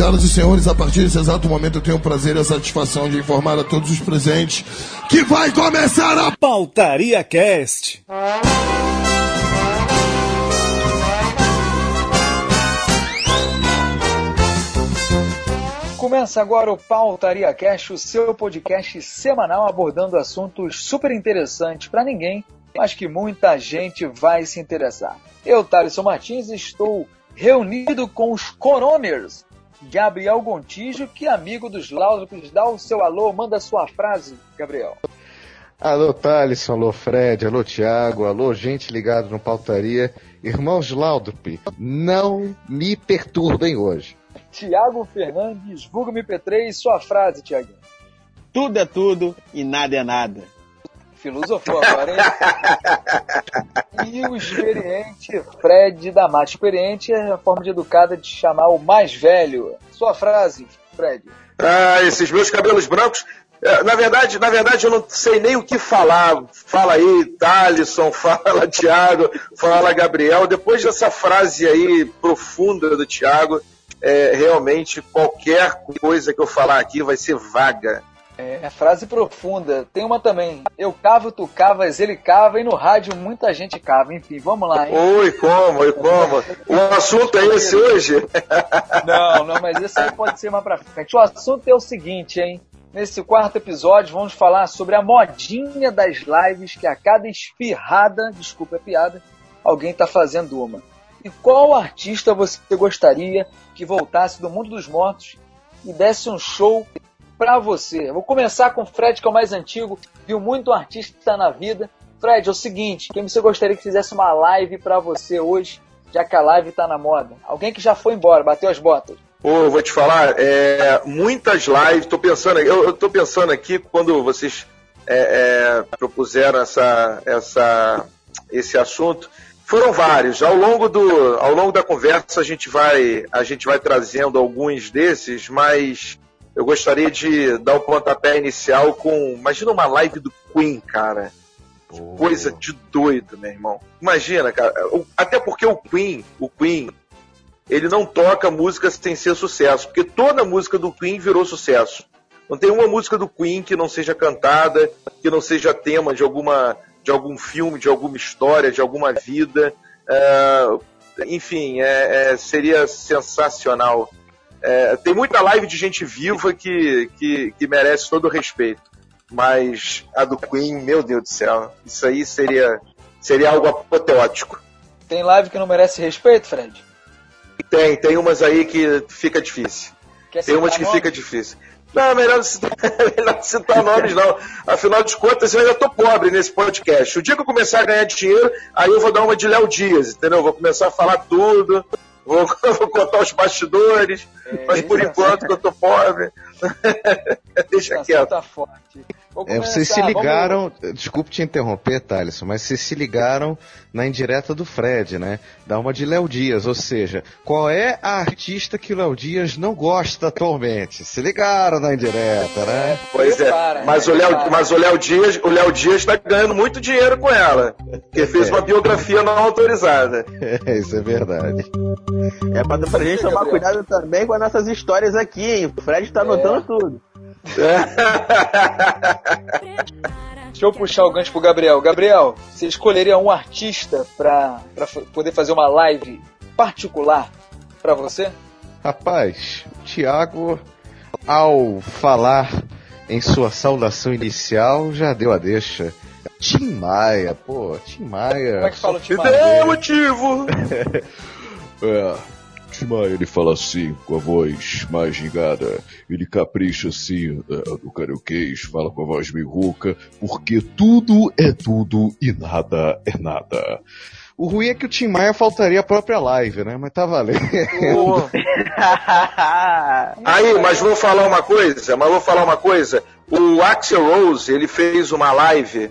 Senhoras e senhores, a partir desse exato momento eu tenho o prazer e a satisfação de informar a todos os presentes que vai começar a Pautaria Cast. Começa agora o Pautaria Cast, o seu podcast semanal abordando assuntos super interessantes para ninguém, mas que muita gente vai se interessar. Eu, Thaleson Martins, estou reunido com os Coroners, Gabriel Gontijo, que é amigo dos Laudrupes. Dá o seu alô, manda a sua frase, Gabriel. Alô, Thalisson, alô, Fred, alô, Thiago, alô, gente ligado no Pautaria. Irmãos Laudrup, não me perturbem hoje. Tiago Fernandes, vulgo MP3, sua frase, Tiago. Tudo é tudo e nada é nada. Filosofou agora, hein? e o experiente Fred da Mata. Experiente é a forma de educada de chamar o mais velho. Sua frase, Fred. Ah, esses meus cabelos brancos. é, Na verdade, na verdade, eu não sei nem o que falar. Fala aí, Thalisson, fala Thiago, fala Gabriel. Depois dessa frase aí profunda do Thiago, é, realmente qualquer coisa que eu falar aqui vai ser vaga. É, frase profunda. Tem uma também. Eu cavo, tu cavas, ele cava e no rádio muita gente cava. Enfim, vamos lá, hein? Oi, como, oi, como. O assunto é esse hoje? Não, não, mas esse aí pode ser mais pra frente. O assunto é o seguinte, hein? Nesse quarto episódio vamos falar sobre a modinha das lives que a cada espirrada, desculpa a piada, alguém tá fazendo uma. E qual artista você gostaria que voltasse do mundo dos mortos e desse um show pra você? Vou começar com o Fred, que é o mais antigo, viu muito artista na vida. Fred, é o seguinte, quem você gostaria que fizesse uma live pra você hoje, já que a live tá na moda? Alguém que já foi embora, bateu as botas. Pô, eu vou te falar, é, muitas lives, tô pensando, eu, eu tô pensando aqui quando vocês é, é, propuseram essa, essa, esse assunto, foram vários. Ao longo, do, ao longo da conversa a gente, vai, a gente vai trazendo alguns desses, mas eu gostaria de dar o pontapé inicial com. Imagina uma live do Queen, cara. Que Coisa de doido, meu irmão. Imagina, cara. Até porque o Queen, o Queen, ele não toca música sem ser sucesso, porque toda música do Queen virou sucesso. Não tem uma música do Queen que não seja cantada, que não seja tema de alguma de algum filme, de alguma história, de alguma vida. É, enfim, é- é, seria sensacional. É, tem muita live de gente viva que, que, que merece todo o respeito. Mas a do Queen, meu Deus do céu, isso aí seria, seria algo apoteótico. Tem live que não merece respeito, Fred? Tem, tem umas aí que fica difícil. Quer Tem umas que nome? fica difícil. Não, é melhor citar, melhor não citar nomes, não. Afinal de contas, eu ainda tô pobre nesse podcast. O dia que eu começar a ganhar dinheiro, aí eu vou dar uma de Léo Dias, entendeu? Vou começar a falar tudo, vou, vou contar os bastidores, É, mas por enquanto que eu tô pobre, deixa Esse quieto. tá forte. É, vocês se começar, vamos- ligaram, desculpe te interromper, Thalisson, mas vocês se ligaram na indireta do Fred, né? Dá uma de Léo Dias, ou seja, qual é a artista que o Léo Dias não gosta atualmente? Se ligaram na indireta, né? Pois Prepara, é, mas né? o Léo, mas o Léo Dias, o Léo Dias tá ganhando muito dinheiro com ela, porque fez uma biografia não autorizada. É, isso é verdade. É pra, pra gente tomar cuidado também com as nossas histórias aqui, hein? O Fred tá anotando tudo. Deixa eu puxar o gancho pro Gabriel. Gabriel, você escolheria um artista pra, pra poder fazer uma live particular pra você? Rapaz, o Thiago, ao falar em sua saudação inicial, já deu a deixa. Tim Maia, pô, Tim Maia. Como é que fala o E time? tem motivo. É, Tim Maia, ele fala assim, com a voz mais ligada. Ele capricha assim, no karaokês, fala com a voz meio rouca, porque tudo é tudo e nada é nada. O ruim é que o Tim Maia faltaria a própria live, né? Mas tá valendo. Aí, mas vou falar uma coisa, mas vou falar uma coisa. O Axel Rose, ele fez uma live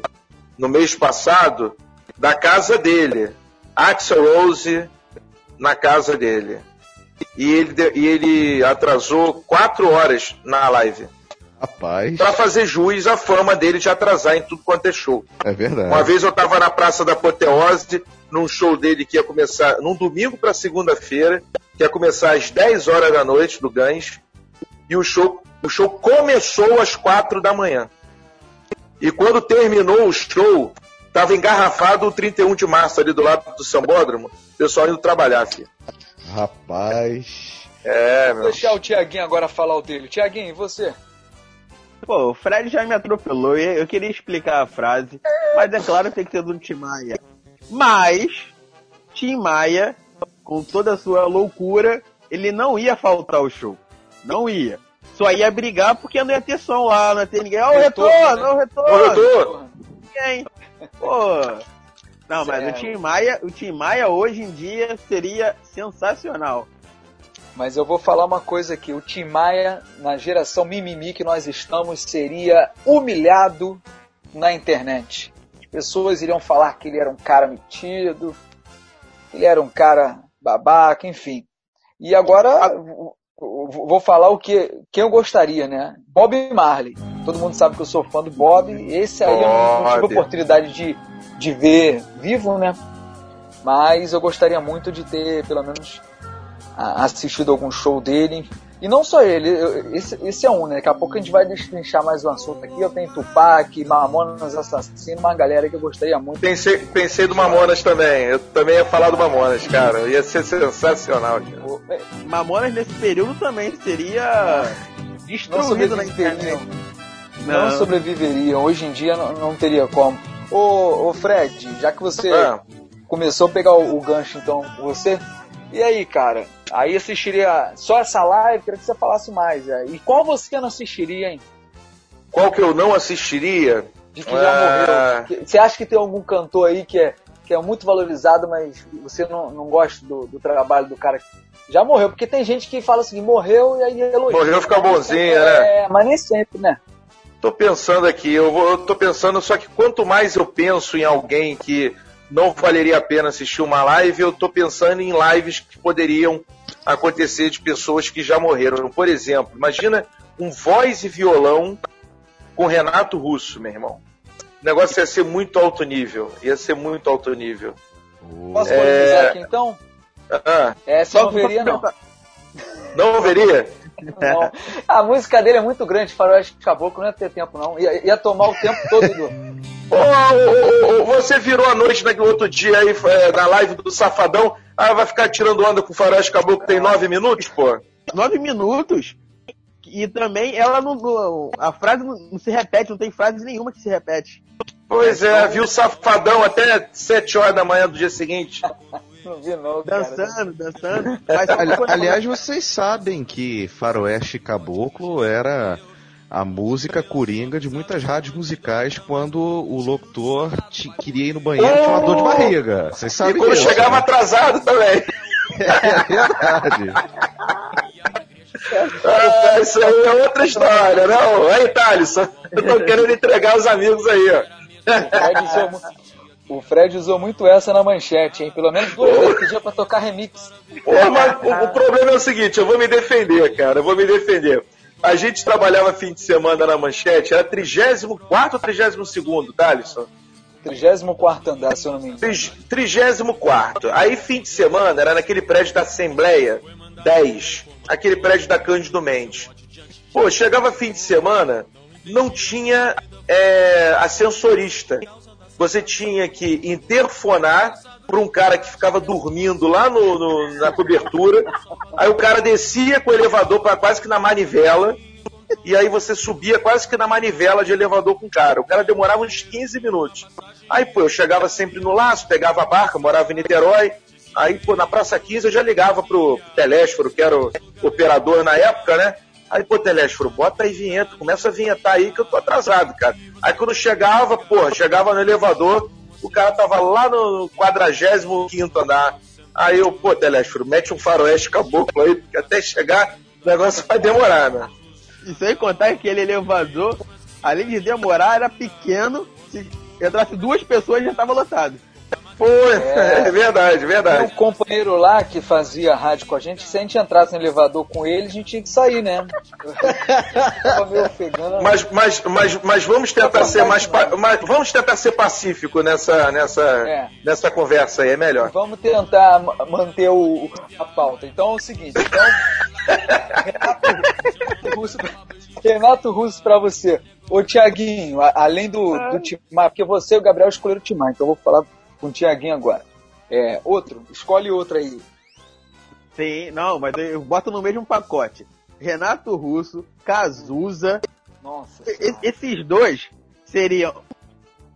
no mês passado da casa dele. Axel Rose na casa dele. E ele, e ele atrasou quatro horas na live. Rapaz, Pra fazer juiz à fama dele de atrasar em tudo quanto é show. é verdade. Uma vez eu tava na Praça da Apoteose, num show dele que ia começar num domingo pra segunda-feira, que ia começar às 10 horas da noite do Gans, e o show, o show começou às 4 da manhã. E quando terminou o show, tava engarrafado o 31 de março ali do lado do Sambódromo, o pessoal indo trabalhar, filho. Rapaz. É, Vou meu. deixar o Tiaguinho agora falar o dele. Tiaguinho, e você? Pô, o Fred já me atropelou e eu queria explicar a frase, mas é claro que tem que ser do Tim Maia. Mas, Tim Maia, com toda a sua loucura, ele não ia faltar o show. Não ia. Só ia brigar porque não ia ter som lá, não ia ter ninguém. Ó, o Retorno, retorno, né? ó, o retorno. Ninguém. Pô. Não, mas É. o Tim Maia, o Tim Maia hoje em dia seria sensacional. Mas eu vou falar uma coisa aqui. O Tim Maia, na geração mimimi que nós estamos, seria humilhado na internet. As pessoas iriam falar que ele era um cara metido, que ele era um cara babaca, enfim. E agora v- vou falar o que quem eu gostaria, né? Bob Marley. Todo mundo sabe que eu sou fã do Bob. Esse aí eu não, tive Bob. oportunidade de, de ver vivo, né? Mas eu gostaria muito de ter, pelo menos, a- assistido algum show dele. E não só ele, esse, esse é um, né? Daqui a pouco a gente vai destrinchar mais um assunto aqui. Eu tenho Tupac, Mamonas Assassino, uma galera que eu gostaria muito. pensei, pensei do Mamonas também. Eu também ia falar do Mamonas, cara. Ia ser sensacional, cara. É, Mamonas nesse período também seria Não destruído na sobreviveriam. internet. Não, sobreviveriam. Hoje em dia não, não teria como. Ô, ô Fred, já que você Ah, começou a pegar o, o gancho, então, você. E aí, cara? Aí assistiria só essa live, queria que você falasse mais. é. E qual você não assistiria, hein? qual que eu não assistiria? De que já Ah. morreu. Que- Você acha que tem algum cantor aí que é, que é muito valorizado, mas você não, não gosta do, do trabalho do cara que já morreu? Porque tem gente que fala assim, morreu e aí elogia. Morreu, fica bonzinho, sempre- né? É, mas nem sempre, né? Tô pensando aqui, eu, vou, eu tô pensando, só que quanto mais eu penso em alguém que não valeria a pena assistir uma live, eu tô pensando em lives que poderiam acontecer de pessoas que já morreram. Por exemplo, imagina um voz e violão com Renato Russo, meu irmão. O negócio ia ser muito alto nível. Ia ser muito alto nível. Posso É. aqui então? Ah, Essa eu não veria, não. não veria? A música dele é muito grande, Faroeste Caboclo, não ia ter tempo, não. Ia, ia tomar o tempo todo do. Ô, ô, ô, ô, você virou a noite naquele outro dia aí, é, na live do Safadão, ah, vai ficar tirando onda com o Faroeste Caboclo tem nove minutos, pô? Nove minutos. E também ela não, não- A frase não, não se repete, não tem frase nenhuma que se repete. Pois é, viu o Safadão até sete horas da manhã do dia seguinte. Não. Cara. Dançando, dançando. Mas Ali- aliás, vocês sabem que Faroeste Caboclo era a música coringa de muitas rádios musicais quando o locutor te- queria ir no banheiro e tinha uma dor de barriga. Vocês E sabem quando disso, chegava né? atrasado também. É verdade. Ah, isso aí é outra história, não? Aí, Thaleson, eu tô querendo entregar os amigos aí, ó. O Fred, usou, muito essa na manchete, hein? Pelo menos duas vezes pedia pra tocar remix. Pô, mas o, o problema é o seguinte, eu vou me defender, cara, eu vou me defender. A gente trabalhava fim de semana na manchete, era 34 ou 32, Thaleson? 34 andar, se eu não me engano. Tri- 34. Aí fim de semana era naquele prédio da Assembleia 10, aquele prédio da Cândido Mendes. Pô, chegava fim de semana, não tinha é, ascensorista. Você tinha que interfonar para um cara que ficava dormindo lá no, no- na cobertura. Aí o cara descia com o elevador para quase que na manivela. E aí você subia quase que na manivela de elevador com o cara. O cara demorava uns 15 minutos. Aí, pô, eu chegava sempre no laço, pegava a barca, morava em Niterói. Aí, pô, na Praça 15 eu já ligava pro, pro Telésforo, que era o operador na época, né? Aí, pô, Telésforo, bota aí vinheta, começa a vinhetar aí que eu tô atrasado, cara. Aí quando chegava, pô, chegava no elevador, o cara tava lá no 45 andar. Aí eu, pô, Telésforo, mete um faroeste caboclo aí, porque até chegar o negócio vai demorar, né? E sem contar que aquele elevador, além de demorar, era pequeno. Se entrasse duas pessoas já estava lotado. Pô, é, é verdade, verdade. Um companheiro lá que fazia rádio com a gente, se a gente entrasse no elevador com ele, a gente tinha que sair, né? Mas, mas, mas, mas vamos tentar ser mais, pa- mas vamos tentar ser pacífico nessa, nessa, É. nessa conversa aí, é melhor. Vamos tentar ma- manter o, a pauta. Então é o seguinte, então. Renato Russo, Renato Russo pra você. Ô Tiaguinho, além do, do Timar, porque você e o Gabriel escolheram o Timar, então eu vou falar com o Tiaguinho agora. É, outro, escolhe outro aí. Sim, não, mas eu boto no mesmo pacote. Renato Russo, Cazuza. Nossa. e- esses dois seriam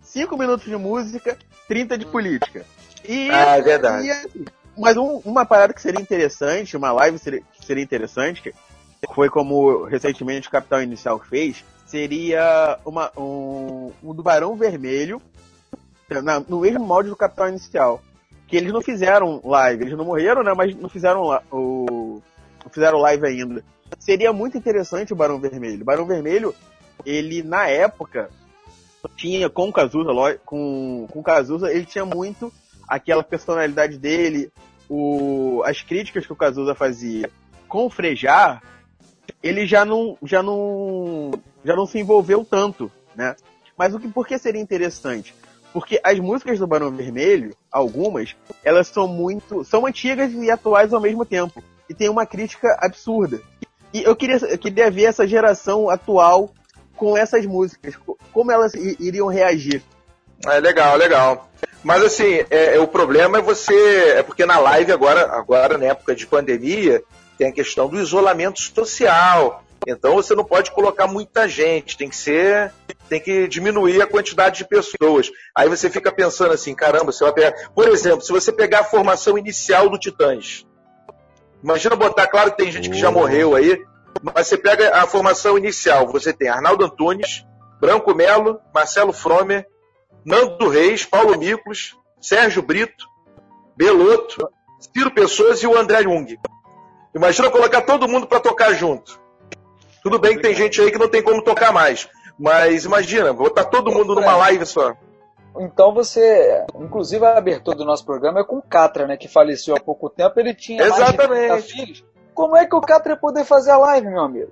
5 minutos de música, 30 de política. E, Ah, é verdade. e mas um- uma parada que seria interessante, uma live seria, que seria interessante, que foi como recentemente o Capital Inicial fez, seria uma, um, um do Barão Vermelho, na- no mesmo molde do Capital Inicial. Que eles não fizeram live, eles não morreram, né? Mas não fizeram o. Não fizeram live ainda. Seria muito interessante o Barão Vermelho. O Barão Vermelho, ele na época tinha com o Cazuza, com, com o Cazuza, ele tinha muito aquela personalidade dele, o, as críticas que o Cazuza fazia com o Frejar, ele já não, já não, já não se envolveu tanto, né? Mas o que, por que seria interessante? Porque as músicas do Barão Vermelho, algumas, elas são muito, são antigas e atuais ao mesmo tempo. E tem uma crítica absurda. E eu queria, eu queria ver essa geração atual com essas músicas, co- como elas iriam reagir. É legal, legal. Mas assim, é, é, o problema é você. É porque na live agora, agora, na época de pandemia, tem a questão do isolamento social. Então você não pode colocar muita gente, tem que ser. Tem que diminuir a quantidade de pessoas. Aí você fica pensando assim, caramba, você vai pegar. Por exemplo, se você pegar a formação inicial do Titãs. Imagina botar, claro que tem gente que já morreu aí, mas você pega a formação inicial, você tem Arnaldo Antunes, Branco Melo, Marcelo Fromer, Nando Reis, Paulo Miklos, Sérgio Brito, Beloto, Ciro Pessoas e o André Jung. Imagina colocar todo mundo para tocar junto. Tudo bem que tem gente aí que não tem como tocar mais, mas imagina, botar todo mundo numa live só. Então você, inclusive a abertura do nosso programa é com o Catra, né, que faleceu há pouco tempo, ele tinha mais de Exatamente. 30 filhos. Como é que o Catra ia poder fazer a live, meu amigo?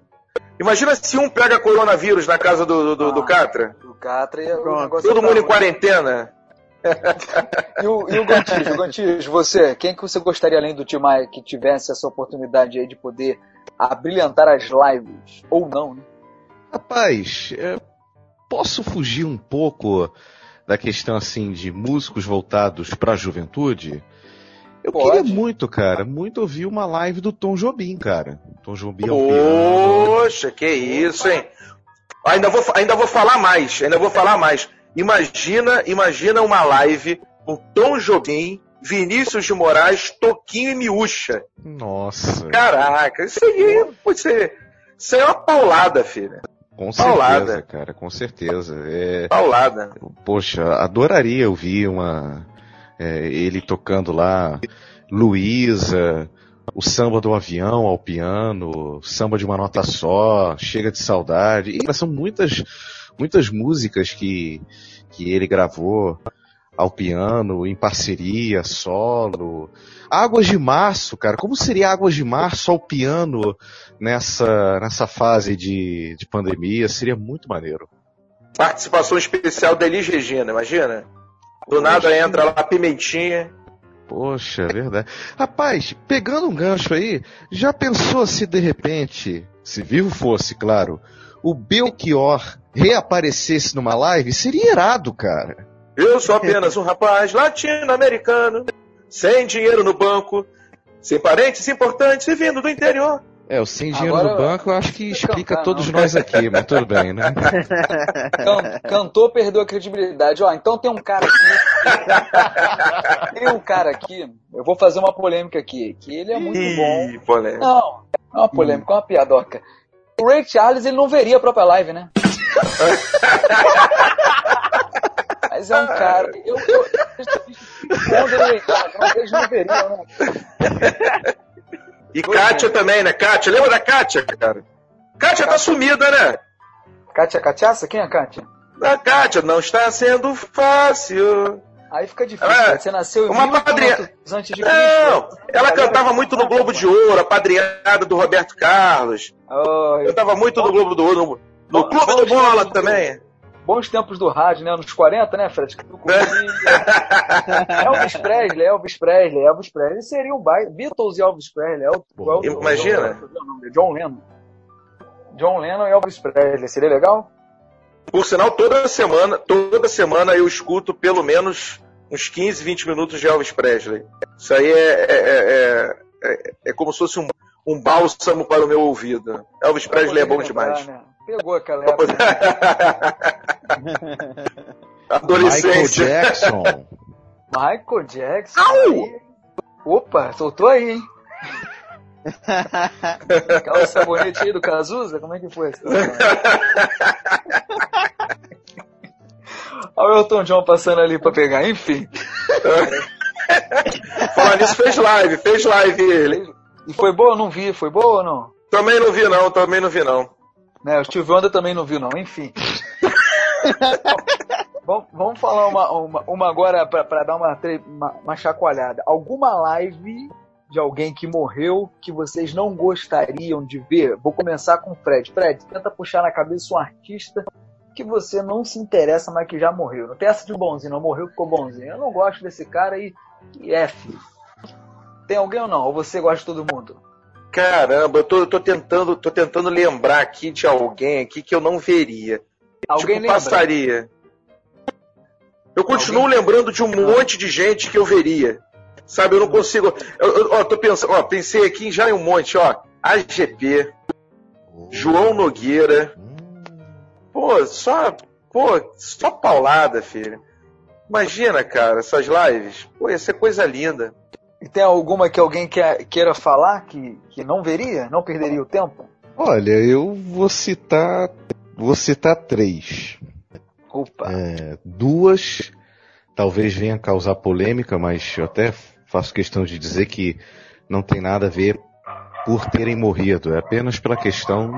Imagina se um pega coronavírus na casa do, do, do Ah. Catra. O Catra ia... Pronto. Todo mundo em quarentena. E o, e o Gontijo, Gontijo, você, quem que você gostaria além do Timaya que tivesse essa oportunidade aí de poder abrilhantar as lives? Ou não, né? Rapaz, é, posso fugir um pouco da questão assim de músicos voltados para a juventude? Eu Pode. queria muito, cara, muito ouvir uma live do Tom Jobim, cara. Tom Jobim ao piano. Poxa, que isso, hein? Ainda vou, ainda vou falar mais, ainda vou falar mais. Imagina, imagina uma live com Tom Jobim, Vinícius de Moraes, Toquinho e Miúcha. Nossa, Caraca, isso aí pode ser. Isso aí é uma paulada, filha. com certeza, paulada. cara, com certeza. É, Paulada. Poxa, adoraria ouvir uma é, ele tocando lá Luísa, o samba do avião ao piano, samba de uma nota só, chega de saudade. E são muitas muitas músicas que que ele gravou ao piano, em parceria, solo. Águas de Março, cara, como seria Águas de Março ao piano nessa nessa fase de, de pandemia? Seria muito maneiro. Participação especial da Elis Regina, imagina? Do nada entra lá a Pimentinha. Poxa, é verdade. Rapaz, pegando um gancho aí, já pensou se de repente, se vivo fosse, claro, o Belchior reaparecesse numa live? Seria irado, cara. Eu sou apenas um rapaz latino-americano, sem dinheiro no banco, sem parentes importantes e vindo do interior. É, o sem dinheiro Agora, no banco eu acho que explica cantar, todos não. nós aqui, mas tudo bem, né? Can- cantor perdeu a credibilidade. Ó, então tem um cara aqui. tem um cara aqui, eu vou fazer uma polêmica aqui, que ele é muito bom. Ih, polêmica. Não, não é uma polêmica, é uma piadoca. O Ray Charles, ele não veria a própria live, né? Mas é um cara. Eu, eu, quando Ray Charles, mas eles não veriam, né? E Pois Kátia é. também, né? Kátia, lembra da Kátia, cara? Kátia tá sumida, né? Kátia Cachaça? Quem é a Kátia? A Kátia, não está sendo fácil. Aí fica difícil. É, cara. Você nasceu em uma 1500 padrinha- antes de Cristo. Não, ela cantava muito no Globo de Ouro, a padrinhada do Roberto Carlos. Ai, Cantava muito no Globo do Ouro, no, no Clube do Bola também. Bons tempos do rádio, né? Nos 40, né, Fred? Elvis Presley, Elvis Presley, Elvis Presley. Seria um baita. Beatles e Elvis Presley. El- Pô, El- imagina. El- John Lennon. John Lennon e Elvis Presley. Seria legal? Por sinal, toda semana, toda semana eu escuto pelo menos uns 15, 20 minutos de Elvis Presley. Isso aí é, é, é, é- é como se fosse um, um bálsamo para o meu ouvido. Elvis Presley é bom Lembrar, demais. né? Pegou aquela época. Michael Adolescente. Jackson. Michael Jackson. Au! aí. Opa, soltou aí, hein? Aquela sabonete aí do Cazuza? Como é que foi? Olha o Elton John passando ali pra pegar, enfim. Falar nisso, fez live, fez live ele. E foi boa? Não vi, foi boa ou não? Também não vi não, também não vi não. Né, o Steve Wonder também não viu, não, enfim. vamos, vamos falar uma, uma, uma agora pra dar uma, uma, uma chacoalhada. Alguma live de alguém que morreu que vocês não gostariam de ver? Vou começar com o Fred. Fred, tenta puxar na cabeça um artista que você não se interessa, mas que já morreu. Não tem essa de bonzinho, não morreu, ficou bonzinho. Eu não gosto desse cara e, e F. Tem alguém ou não? Ou você gosta de todo mundo? Caramba, eu tô, eu tô tentando, tô tentando lembrar aqui de alguém aqui que eu não veria. Alguém tipo, lembra? passaria. Eu continuo lembrando de um monte de gente que eu veria. Sabe, eu não consigo. Eu, eu- ó, tô pensando, ó, pensei aqui já em um monte, ó. AGP, João Nogueira. Pô, só. Pô, só paulada, filho. Imagina, cara, essas lives. Pô, ia ser coisa linda. E tem alguma que alguém quer, queira falar que, que não veria? Não perderia o tempo? Olha, eu vou citar. Vou citar três. É, duas talvez venha causar polêmica, mas eu até faço questão de dizer que não tem nada a ver por terem morrido. É apenas pela questão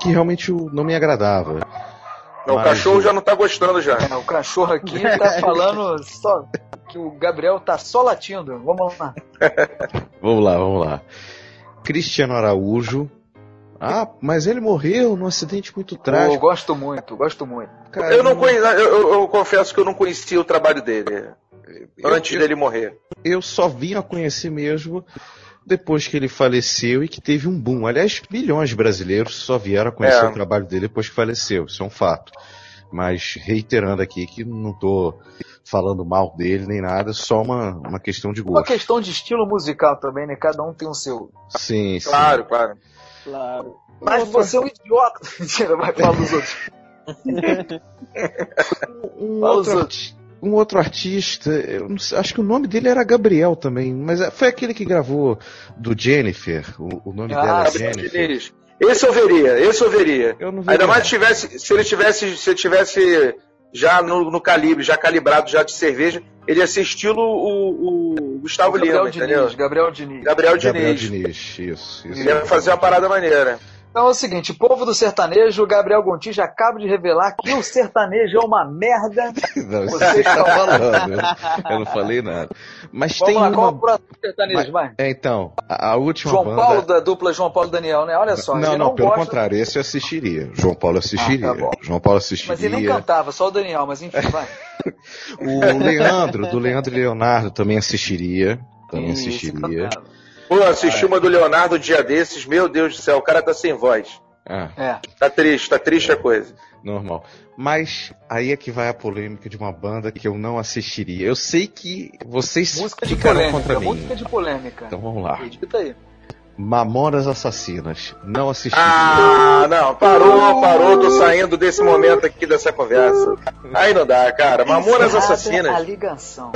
que realmente não me agradava. Não, o cachorro já não tá gostando já. É, o cachorro aqui tá falando só que o Gabriel tá só latindo. Vamos lá. Vamos lá, vamos lá. Cristiano Araújo. Ah, mas ele morreu num acidente muito Eu trágico. gosto muito, gosto muito. Cara, Eu não conhe... eu, eu- eu confesso que eu não conhecia o trabalho dele eu- antes eu- dele morrer. eu só vim a conhecer mesmo depois que ele faleceu e que teve um boom. Aliás, milhões de brasileiros só vieram a conhecer É. o trabalho dele depois que faleceu. Isso é um fato. Mas reiterando aqui que não tô falando mal dele nem nada, só uma, uma questão de Uma gosto. questão de estilo musical também, né? Cada um tem o seu. Sim, sim. Claro, claro. Claro. Mas você é um idiota. Mentira, vai falar dos outros. Um os outro, outros. arti- um outro artista, eu não sei, acho que o nome dele era Gabriel também, mas é- foi aquele que gravou do Jennifer. O, o nome Ah, dela é. Jennifer. Esse eu veria, esse eu veria. Eu não veria. Ainda mais se tivesse, se ele tivesse, se ele tivesse já no, no calibre, já calibrado já de cerveja, ele ia ser estilo o, o Gustavo Gabriel Lima, entendeu? Diniz, Gabriel Diniz. Gabriel Gabriel Diniz. Diniz, isso. isso Ele ia fazer uma parada maneira. Então é o seguinte, povo do sertanejo, Gabriel Gontijo acaba de revelar que o sertanejo é uma merda. Não, Você está tá falando. Eu, eu não falei nada. Mas Vamos tem lá, qual é o uma. próximo sertanejo, vai? É, então, a, a última João banda. Paulo, da dupla João Paulo e Daniel, né? Olha só. não, ele não, pelo gosta- contrário, esse eu assistiria. João Paulo assistiria. Ah, tá. João Paulo Mas ele assistiria. cantava, só o Daniel, mas enfim, vai. O Leandro, do Leandro e Leonardo, também assistiria. Também Isso, assistiria. Pô, assisti uma do Leonardo um dia desses, meu Deus do céu, o cara tá sem voz. Ah, É. Tá triste, tá triste a coisa. normal. Mas aí é que vai a polêmica de uma banda que eu não assistiria. Eu sei que vocês Música de ficarão polêmica, contra mim. música de polêmica. Então vamos lá. Edita aí. Mamonas Assassinas. Não assistiria. Ah, não, parou, parou, tô saindo desse momento aqui dessa conversa. Aí não dá, cara. Mamonas Encerrada A Assassinas. ligação.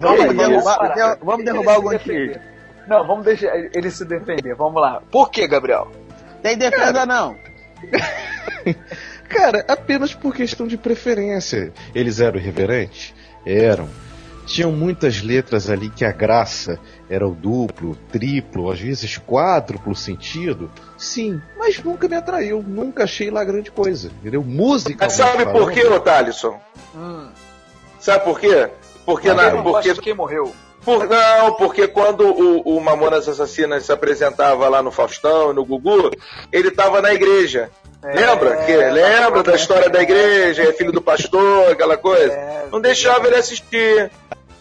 Vamos, derrubar- vamos derrubar Gontijo. defender. Não, vamos deixar ele se defender. Vamos lá. Por que, Gabriel? Tem defesa não. Cara, apenas por questão de preferência. Eles eram irreverentes? Eram. Tinham muitas letras ali que a graça era o duplo, triplo, às vezes quádruplo sentido. Sim, mas nunca me atraiu. Nunca achei lá grande coisa. Entendeu? Música. Mas sabe por quê, ô Thalisson? Hum, Sabe por quê? Porque, na, porque quem morreu? Por, não, porque quando o, o Mamonas Assassinas se apresentava lá no Faustão, no Gugu, ele tava na igreja. lembra? Que, lembra da história da igreja, é filho do pastor, aquela coisa? É, Não deixava ele assistir.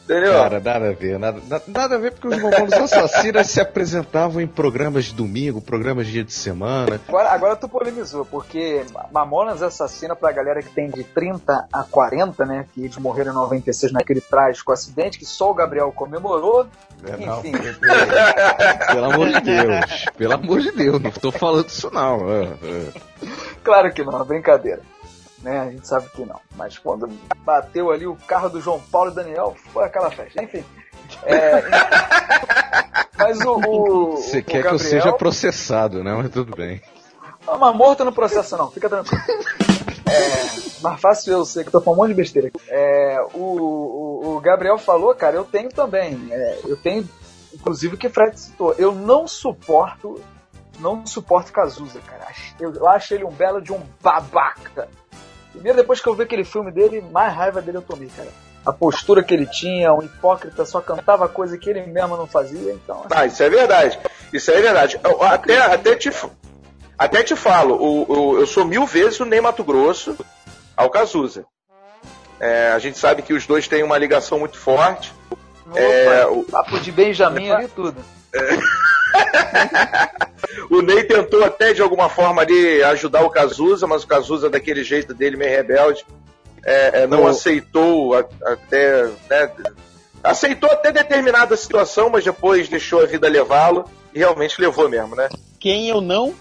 Entendeu? Cara, nada a ver, nada, nada, a ver porque os Mamonas Assassinas se apresentavam em programas de domingo, programas de dia de semana. Agora, agora tu polemizou, porque Mamonas Assassina pra galera que tem de 30 a 40, né? Que eles morreram em 96 naquele trágico acidente que só o Gabriel comemorou. É, não, Enfim. Pelo amor de Deus, pelo amor de Deus, não tô falando isso não. é, é. Claro que não, é brincadeira. Né? A gente sabe que não. Mas quando bateu ali o carro do João Paulo e Daniel, foi aquela festa. Enfim. É, mas o. o Você o quer que eu Gabriel- seja processado, né? Mas tudo bem. Não, mas morto no processo não, fica tranquilo. É, mais fácil eu sei que tô falando um monte de besteira. aqui. É, o, o, o Gabriel falou, cara, eu tenho também. É, eu tenho, inclusive, o que o Fred citou. Eu não suporto, não suporto Cazuza, cara. Eu, eu acho ele um belo de um babaca. Primeiro, depois que eu vi aquele filme dele, mais raiva dele eu tomei, cara. A postura que ele tinha, um hipócrita, só cantava coisa que ele mesmo não fazia, então. assim, Ah, isso é verdade. Isso é verdade. Eu até, até, te, até te falo, o, o- eu sou mil vezes o Ney Mato Grosso ao Cazuza. É, a gente sabe que os dois têm uma ligação muito forte. opa, É, o- papo de Benjamin ali e tudo. O Ney tentou até de alguma forma ali ajudar o Cazuza, mas o Cazuza, daquele jeito dele, meio rebelde, é, é, não O- aceitou a- até. né, aceitou até determinada situação, mas depois deixou a vida levá-lo e realmente levou mesmo, né? Quem eu não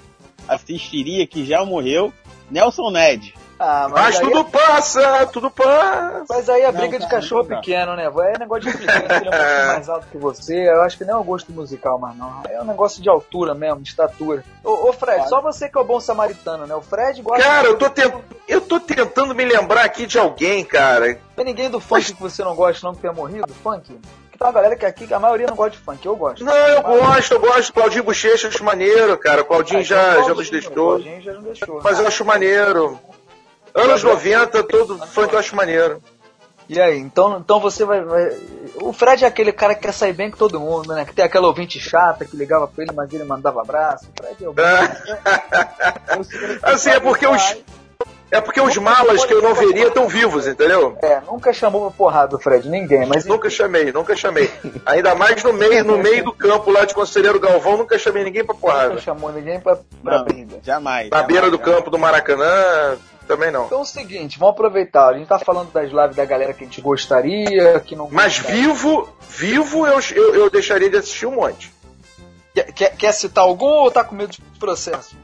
assistiria, que já morreu, Nelson Ned. Ah, Mas, aí, tudo passa, tudo passa. mas aí a Não, briga de cara, cachorro não dá. pequeno, né? É negócio de implicância, ele é um pouquinho mais alto que você. Eu acho que não é o gosto musical, mas não. É um negócio de altura mesmo, de estatura. Ô, ô Fred, só você que é o bom samaritano, né? O Fred gosta. Cara, eu tô, tent- eu tô tentando me lembrar aqui de alguém, cara. Tem ninguém do funk que você não gosta, não, que tenha morrido? Funk? Porque tem uma galera que aqui, a maioria não gosta de funk, eu gosto. Não, eu gosto, eu gosto. Claudinho Bochecha, acho maneiro, cara. O Claudinho Ah, já, então já Claudinho, nos deixou. Claudinho já não deixou. Mas eu acho maneiro. Anos 90, todo funk eu acho maneiro. E aí, então, então você vai, vai- O Fred é aquele cara que quer sair bem com todo mundo, né? Que tem aquela ouvinte chata que ligava pra ele, mas ele mandava abraço. O Fred é o Assim, é porque os. É porque os malas que eu não veria estão vivos, entendeu? É, nunca chamou pra porrada o Fred, ninguém, mas Nunca chamei, nunca chamei. Ainda mais no meio, no meio do campo lá de Conselheiro Galvão, nunca chamei ninguém pra nunca porrada. chamou ninguém pra, pra Não, briga. jamais. Na jamais, beira do jamais. campo do Maracanã, também não. Então é o seguinte, vamos aproveitar. A gente tá falando das lives da galera que a gente gostaria, que não Mas gostaria. vivo, vivo eu, eu, eu deixaria de assistir um monte. Quer, quer, quer citar algum ou tá com medo de processo?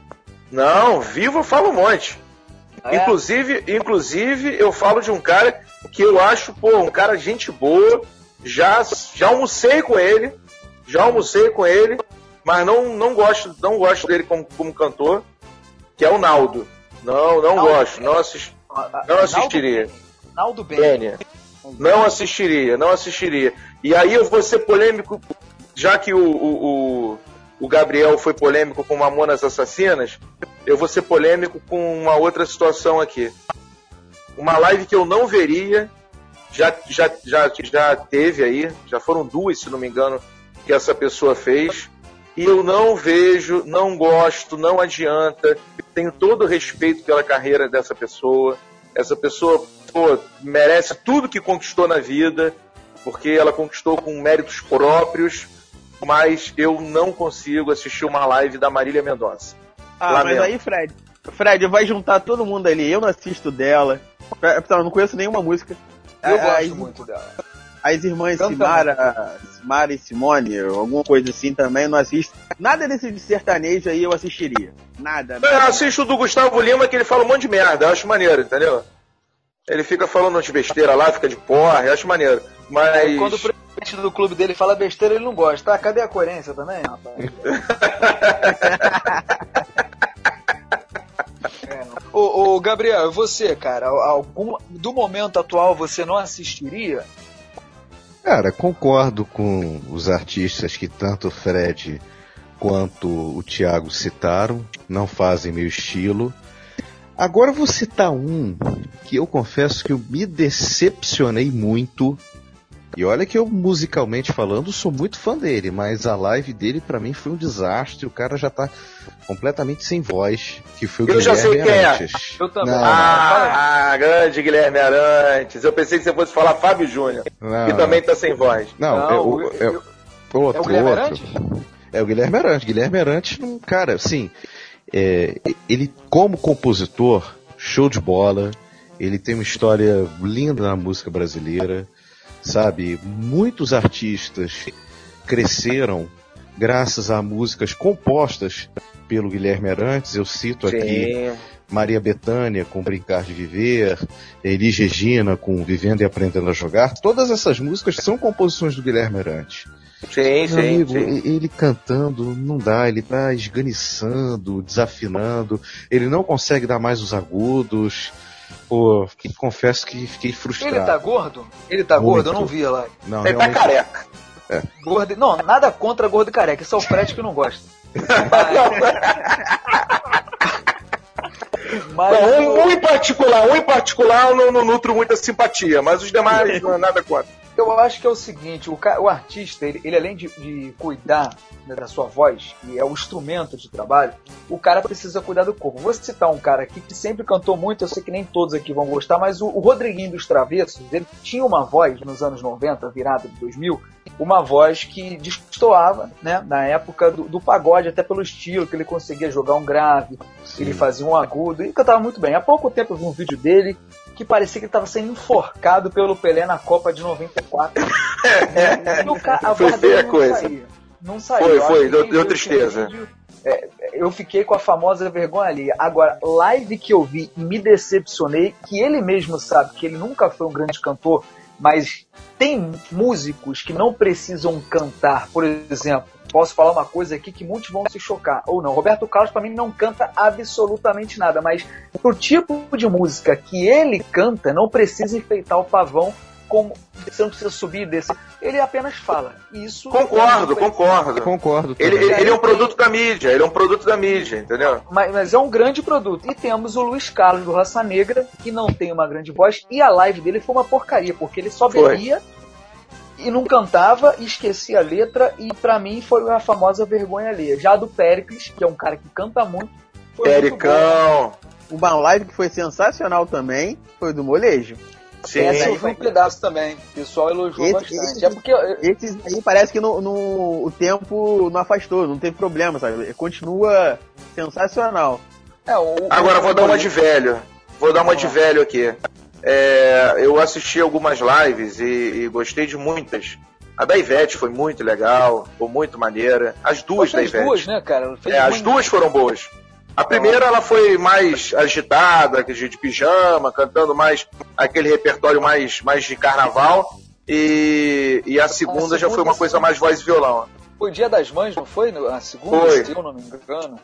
Não, vivo eu falo um monte. É? Inclusive, inclusive, eu falo de um cara que eu acho, pô, um cara gente boa. Já, já almocei com ele, já almocei com ele, mas não, não gosto, não gosto dele como, como cantor, que é o Naldo. Não, não Naldo gosto, não, assis, não assistiria. Naldo Ben. Bênia. Não assistiria, não assistiria. E aí eu vou ser polêmico, já que o, o, o, o Gabriel foi polêmico com Mamonas Assassinas, eu vou ser polêmico com uma outra situação aqui. Uma live que eu não veria, já, já, já, já teve aí, já foram duas, se não me engano, que essa pessoa fez. E eu não vejo, não gosto, não adianta. Tenho todo o respeito pela carreira dessa pessoa. Essa pessoa pô, merece tudo que conquistou na vida, porque ela conquistou com méritos próprios, mas eu não consigo assistir uma live da Marília Mendonça. Ah, Lamento. mas aí, Fred. Fred, vai juntar todo mundo ali. Eu não assisto dela. É, Eu não conheço nenhuma música. Eu Ah, gosto muito dela. As irmãs Canta Simara, Simara e Simone, alguma coisa assim também, não assisto. Nada desse de sertanejo aí eu assistiria. Nada. Eu nada. assisto o do Gustavo Lima que ele fala um monte de merda, eu acho maneiro, entendeu? Ele fica falando de besteira lá, fica de porra, eu acho maneiro. Mas. Quando o presidente do clube dele fala besteira, ele não gosta. Tá, cadê a coerência também, rapaz? É, ô, Gabriel, você, cara, algum, do momento atual você não assistiria? Cara, concordo com os artistas que tanto o Fred quanto o Thiago citaram, não fazem meu estilo. Agora vou citar um que eu confesso que eu me decepcionei muito E olha que eu, musicalmente falando, sou muito fã dele, mas a live dele para mim foi um desastre. O cara já tá completamente sem voz, que foi o Eu já Guilherme sei quem é. Arantes. Eu também. Não, Ah, grande Guilherme Arantes. Eu pensei que você fosse falar Fábio Júnior, não, que também tá sem voz. Não, Não, é, o, eu- é, eu- outro, É o Guilherme outro. Arantes? É o Guilherme Arantes. Guilherme Arantes, um cara, assim, é, ele como compositor, show de bola. Ele tem uma história linda na música brasileira, sabe? Muitos artistas cresceram graças a músicas compostas pelo Guilherme Arantes. Eu cito aqui Sim. Maria Bethânia com Brincar de Viver, Elis Regina com Vivendo e Aprendendo a Jogar. Todas essas músicas são composições do Guilherme Arantes. Sim, Meu sim, amigo, sim. ele cantando, não dá, ele tá esganiçando, desafinando, ele não consegue dar mais os agudos. Pô, que- confesso que fiquei frustrado. Ele tá gordo? Ele tá Muito. gordo, eu não vi lá. Não, Ele tá realmente- careca. Gordo. Não, nada contra gordo e careca. Isso é o Fred que não gosta. Mas, Não, um, um em particular, um em particular eu não, não nutro muita simpatia, mas os demais não é nada contra. Eu acho que é o seguinte, o, o artista, ele, ele além de, de cuidar né, da sua voz, que é o instrumento de trabalho, o cara precisa cuidar do corpo. Vou citar um cara aqui que sempre cantou muito, eu sei que nem todos aqui vão gostar, mas o, o Rodriguinho dos Travessos, ele tinha uma voz nos anos 90, virada de 2000, uma voz que destoava, né, na época do, do pagode, até pelo estilo, que ele conseguia jogar um grave, ele fazia um agudo, e cantava muito bem. Há pouco tempo eu vi um vídeo dele que parecia que ele estava sendo enforcado pelo Pelé na Copa de 94. E o ca- a Foi feia não coisa. saía. Não saiu. Foi, foi, deu- deu tristeza. vídeo, é, eu fiquei com a famosa vergonha ali. Agora, live que eu vi e me decepcionei, que ele mesmo sabe que ele nunca foi um grande cantor, mas tem músicos que não precisam cantar. Por exemplo, posso falar uma coisa aqui que muitos vão se chocar, ou não. Roberto Carlos, para mim, não canta absolutamente nada, mas pro tipo de música que ele canta, não precisa enfeitar o pavão como você não precisa subir e descer. Ele apenas fala. Isso Concordo, concordo. Concordo. Ele, ele, ele é um produto da mídia, ele é um produto da mídia, entendeu? Mas, mas é um grande produto. E temos o Luiz Carlos do Raça Negra, que não tem uma grande voz, e a live dele foi uma porcaria, porque ele só Foi. E não cantava, e esquecia a letra, e pra mim foi a famosa vergonha alheia. Já a do Pericles, que é um cara que canta muito, foi muito. Pericão. Uma live que foi sensacional também foi do Molejo. Sim. Essa eu vi um pedaço também. O pessoal elogiou Esse- bastante. esse- É porque eu- Esses aí parece que no, no- o tempo não afastou, não teve problema, sabe? Continua sensacional. é, o- Agora o- vou dar uma de velho. Vou dar uma de velho aqui. É, eu assisti algumas lives e, e gostei de muitas. A da Ivete foi muito legal, foi muito maneira. As duas da Ivete. duas, né, cara? É, as duas foram boas. A primeira ela foi mais agitada, de, de pijama, cantando mais aquele repertório mais, mais de carnaval. E, e a segunda já foi uma segunda, coisa mais voz e violão. Foi Dia das Mães, não foi? A segunda, Foi. se eu não me engano.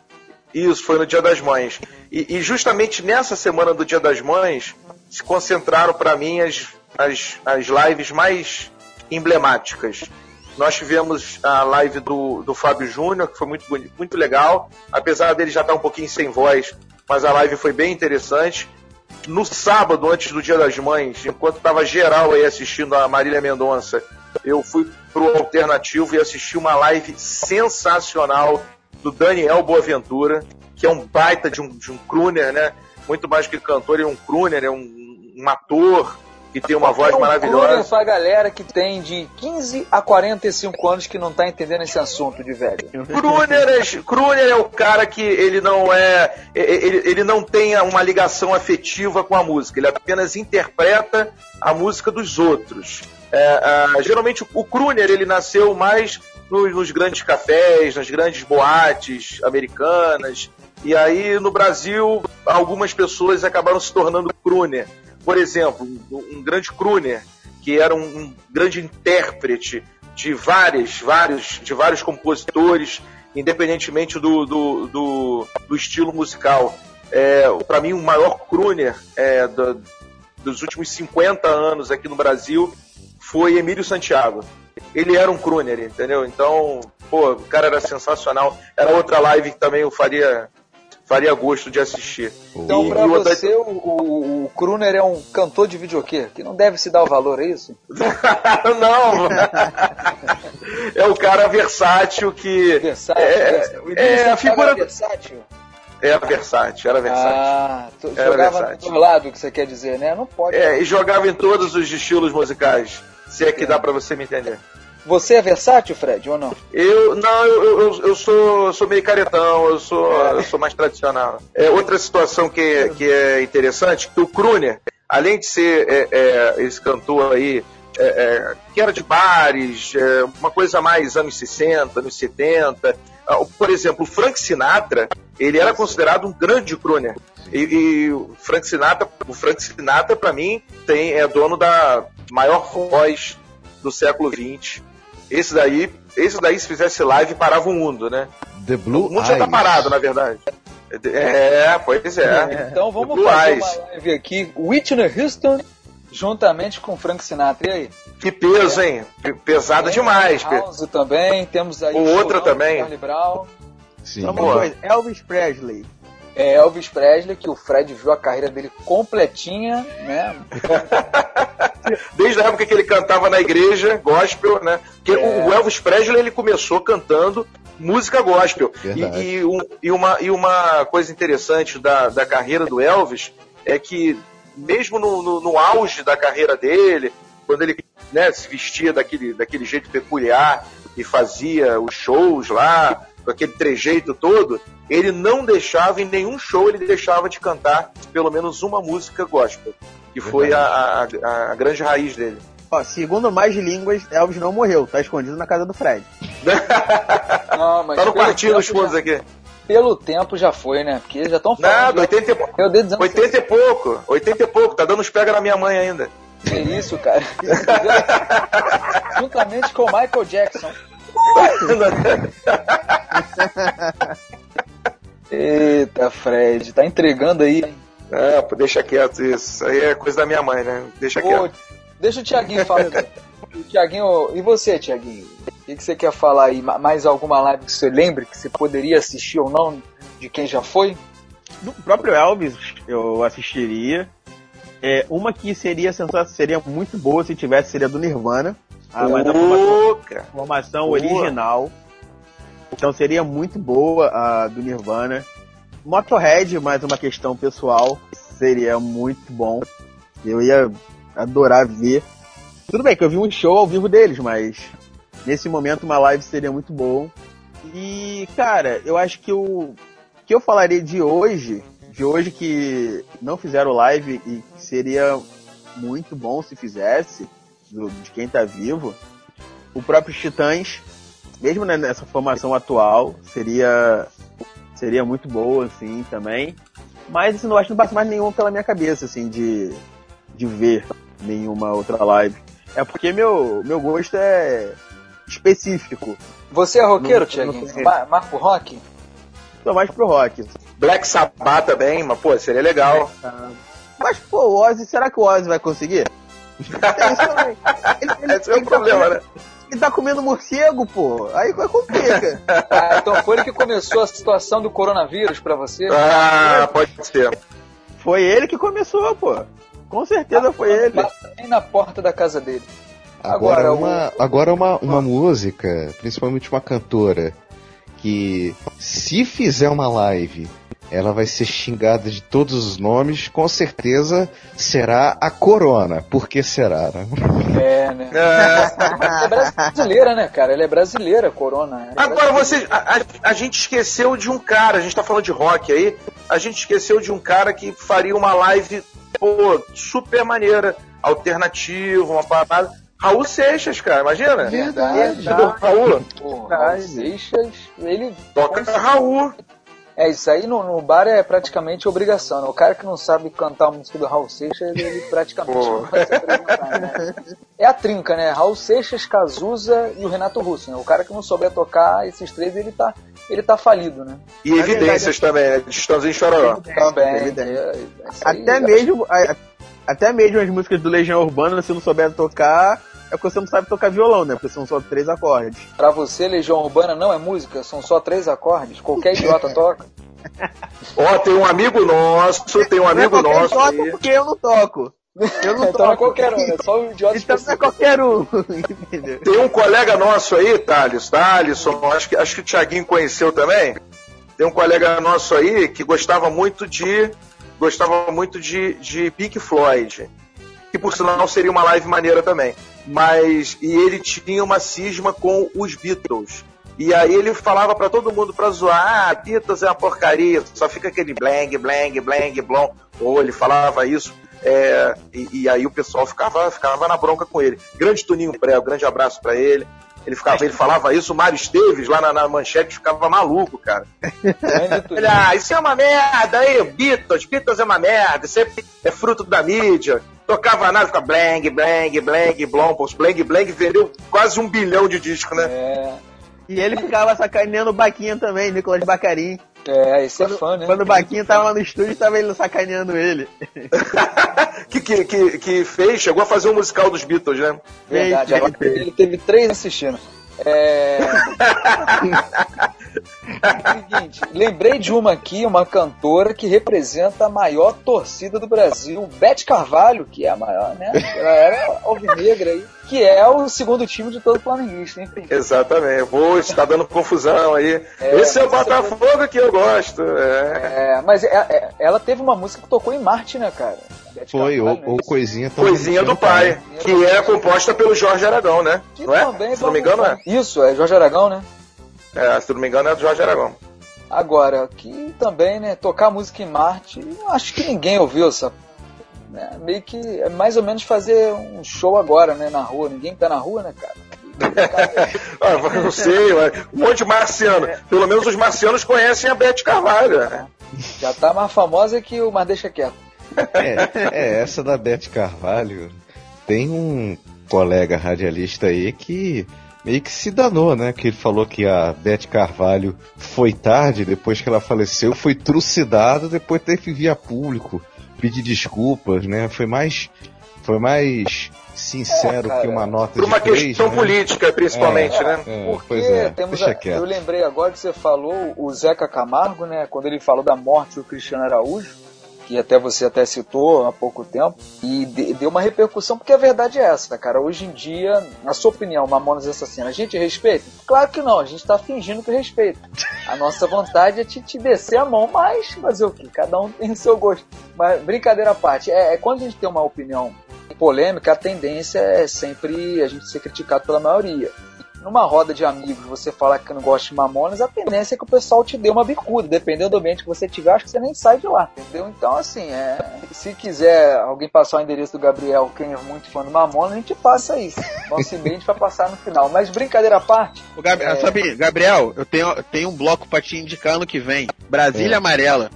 Isso, foi no Dia das Mães. E, e justamente nessa semana do Dia das Mães se concentraram para mim as, as, as lives mais emblemáticas. Nós tivemos a live do, do Fábio Júnior, que foi muito, muito legal, apesar dele já estar um pouquinho sem voz, mas a live foi bem interessante. No sábado, antes do Dia das Mães, enquanto estava geral aí assistindo a Marília Mendonça, eu fui pro alternativo e assisti uma live sensacional do Daniel Boaventura, que é um baita de um, de um crooner, né? Muito mais que cantor, ele é um crooner, é um, um ator que tem uma voz É um maravilhosa. pra galera que tem de 15 a 45 anos que não tá entendendo esse assunto de velho. Crooner é, Crooner é o cara que ele não é. Ele, ele não tem uma ligação afetiva com a música, ele apenas interpreta a música dos outros. É, ah, geralmente o Crooner ele nasceu mais nos, nos grandes cafés, nas grandes boates americanas. E aí no Brasil algumas pessoas acabaram se tornando crooner. Por exemplo, um, grande crooner que era um, um grande intérprete de várias, vários, de vários compositores, independentemente do, do, do, do estilo musical. É, Para mim, o maior crooner é, do- dos últimos 50 anos aqui no Brasil foi Emílio Santiago. Ele era um crooner, entendeu? Então, pô, o cara era sensacional. Era outra live que também eu faria, faria gosto de assistir. Então, E- pra e você, o, o, o Kruner é um cantor de videokê, que não deve se dar o valor, é isso? não! é o cara versátil que. Versátil. É, versátil. É, Idris a figura- versátil. Era versátil, era versátil. Ah, tu- Era jogava versátil. do lado, que você quer dizer, né? Não pode. É, e jogava em todos os estilos musicais. Se é que dá pra você me entender. Você é versátil, Fred, ou não? Eu não, eu, eu, eu sou, sou meio caretão, eu sou, eu sou mais tradicional. É, outra situação que, é- que é interessante, que o Kruner, além de ser é, é, esse cantor aí, é, é, que era de bares, é, uma coisa mais anos 60, anos 70. Ah, Por exemplo, o Frank Sinatra, ele era considerado um grande crooner. E, e o Frank Sinatra, o Frank Sinatra para mim tem é dono da maior voz do século XX. Esse daí, esse daí se fizesse live parava o mundo, né? The Blue O mundo já tá Eyes. parado, na verdade. É, pois é. Então vamos fazer Eyes. uma live aqui. Whitney Houston juntamente com Frank Sinatra. E aí? Que peso, hein? Pe- Pesado demais. House também. Temos aí O o outra Chorão, também. Sim. Coisa, Elvis Presley. É, Elvis Presley, que o Fred viu a carreira dele completinha, né? Desde a época que ele cantava na igreja, gospel, né? Porque É. o Elvis Presley ele começou cantando música gospel. E, e um- e uma, e uma coisa interessante da, da carreira do Elvis é que, mesmo no, no- no auge da carreira dele, quando ele né, se vestia daquele, daquele jeito peculiar e fazia os shows lá, com aquele trejeito todo, ele não deixava, em nenhum show, ele deixava de cantar pelo menos uma música gospel. Que foi a, a- a grande raiz dele. Ó, segundo mais línguas, Elvis não morreu, tá escondido na casa do Fred. Não, mas Tá no pelo quartinho dos tempo fundos já- aqui. Pelo tempo já foi, né? Porque já estão falando. Nada, 80 e, pou- Meu Deus, anos 80 e pouco. 80 e pouco. Tá dando uns pega na minha mãe ainda. Que isso, cara? Juntamente com o Michael Jackson. Eita, Fred, tá entregando aí. hein? É, pô, deixa quieto isso. Aí é coisa da minha mãe, né? Deixa Ô, quieto. deixa o Tiaguinho falar. Tiaguinho, e você, Tiaguinho? O que, que você quer falar aí? Ma- Mais alguma live que você lembre que você poderia assistir ou não de quem já foi? Do próprio Elvis eu assistiria. É, uma que seria sensacional, seria muito boa se tivesse, seria do Nirvana. Ah, mas a formação, formação Boa. original. Então seria muito boa a do Nirvana. Motorhead, mais uma questão pessoal, seria muito bom. Eu ia adorar ver. Tudo bem que eu vi um show ao vivo deles, mas nesse momento uma live seria muito bom. E, cara, eu acho que o que eu falaria de hoje, de hoje que não fizeram live e seria muito bom se fizesse, do- de quem tá vivo, o próprio Titãs, mesmo né, nessa formação atual, seria seria muito boa, assim, também. Mas assim, não acho que não passa mais nenhum pela minha cabeça, assim, de, de ver nenhuma outra live. É porque meu, meu gosto é específico. Você é roqueiro, Tiaguinho? Marco Rock? Tô mais pro rock. Black Sabbath também, mas pô, seria legal. Mas, pô, o Ozzy, será que o Ozzy vai conseguir? Ele, ele- Esse é o ele tá problema, comendo- né? Ele tá comendo morcego, pô. Aí vai complica. Ah, então foi ele que começou a situação do coronavírus pra você? Ah, pode ser. Foi ele que começou, pô. Com certeza foi ele. Bata bem na porta da casa dele. Agora, Agora, uma, agora uma, uma música, principalmente uma cantora, que se fizer uma live, ela vai ser xingada de todos os nomes, com certeza será a Corona. Por que será, né? É, né? É. É brasileira, né, cara? Ela é brasileira, Corona. É Agora você. A, a- a gente esqueceu de um cara, a gente tá falando de rock aí. A gente esqueceu de um cara que faria uma live, pô, super maneira, alternativa, uma parada. Raul Seixas, cara, imagina? Verdade. Do Raul. Pô, Raul Seixas, ele. Toca Raul. É, isso aí no, no bar é praticamente obrigação, né? O cara que não sabe cantar a música do Raul Seixas, ele praticamente Pô. não vai se apresentar, né? É a trinca, né? Raul Seixas, Cazuza e o Renato Russo, né? O cara que não souber tocar esses três, ele tá, ele tá falido, né? E evidências também, né? De Estãozinho Chororó. Também. é, isso aí, Até mesmo, a- até mesmo as músicas do Legião Urbana, se não souber tocar, é porque você não sabe tocar violão, né? Porque são só três acordes. Pra você, Legião Urbana não é música, são só três acordes, qualquer idiota toca. Ó, tem um amigo nosso, tem um amigo não é nosso. toca aí. porque eu não toco. Eu não Então toco. é qualquer um, é só um idiota Então não é qualquer um. Tem um colega nosso aí, Thales, Thaleson, acho que, acho que o Thiaguinho conheceu também. Tem um colega nosso aí que gostava muito de. Gostava muito de, de Pink Floyd. Que por sinal seria uma live maneira também. Mas. E ele tinha uma cisma com os Beatles. E aí ele falava pra todo mundo pra zoar, ah, Beatles é uma porcaria, só fica aquele blang, blang, blang, blom. Ou ele falava isso. é, e, e aí o pessoal ficava, ficava na bronca com ele. Grande Tuninho Pré, grande abraço pra ele. Ele, ficava, ele falava isso, o Mário Esteves, lá na, na manchete, ficava maluco, cara. Ele, ah, isso é uma merda aí, Beatles, Beatles é uma merda, isso é, é fruto da mídia. Tocava nada, fica blang, blang, blang, blom, blang, blang vendeu quase um bilhão de discos, né? É, E ele ficava sacaneando o Baquinha também, Nicolas Bacarim. é, esse é fã, né? Quando o Baquinha tava lá no estúdio, tava ele sacaneando ele. que, que, que, que fez, chegou a fazer um musical dos Beatles, né? Verdade, agora ele teve três assistindo. É... Seguinte, lembrei de uma aqui, uma cantora que representa a maior torcida do Brasil, Beth Carvalho, que é a maior, né? Ela era alvinegra aí, que é o segundo time de todo flamenguista, enfim. Exatamente. Vou, está dando confusão aí. É, Esse é o você Botafogo que eu gosto. É. É, mas é- é- ela teve uma música que tocou em Marte, né, cara? Beth Foi, ou, né? ou coisinha também. Coisinha do pai, que é composta pelo Jorge Aragão, né? Que Não é? também Se não me engano, é. Isso, é Jorge Aragão, né? É. Se não me engano, é do Jorge Aragão. Agora, que também, né, tocar música em Marte, eu acho que ninguém ouviu essa. Né, meio que é mais ou menos fazer um show agora, né, na rua. Ninguém tá na rua, né, cara? Ah, eu não sei, ué. um monte de marciano. Pelo menos os marcianos conhecem a Beth Carvalho. né? Já tá mais famosa que o Mas Deixa Quieto. É, é, essa da Beth Carvalho. Tem um colega radialista aí que meio que se danou, né? Que ele falou que a Beth Carvalho foi tarde, depois que ela faleceu, foi trucidada, depois teve que vir a público pedir desculpas, né? Foi mais. Foi mais sincero É, cara, que uma nota Por de uma três, questão né? política, principalmente, É. né? É, Porque é, temos a- eu lembrei agora que você falou o Zeca Camargo, né, quando ele falou da morte do Cristiano Araújo, que até você até citou há pouco tempo, e de- deu uma repercussão, porque a verdade é essa, cara. Hoje em dia, na sua opinião, Mamonas Assassina, a gente respeita? Claro que não, a gente tá fingindo que respeita. A nossa vontade é te, te descer a mão, mas fazer o quê? Cada um tem o seu gosto. Mas brincadeira à parte, é, é quando a gente tem uma opinião polêmica, a tendência é sempre a gente ser criticado pela maioria. Numa roda de amigos, você falar que não gosta de mamonas, a tendência é que o pessoal te dê uma bicuda. Dependendo do ambiente que você tiver, acho que você nem sai de lá, entendeu? Então, assim, é, se quiser alguém passar o endereço do Gabriel, quem é muito fã do Mamonas, a gente passa isso. Nosso e-mail a gente vai passar no final. Mas brincadeira à parte, Ô, Gab- É. Sabe, Gabriel, eu tenho, eu tenho um bloco pra te indicar ano que vem. Brasília É. Amarela.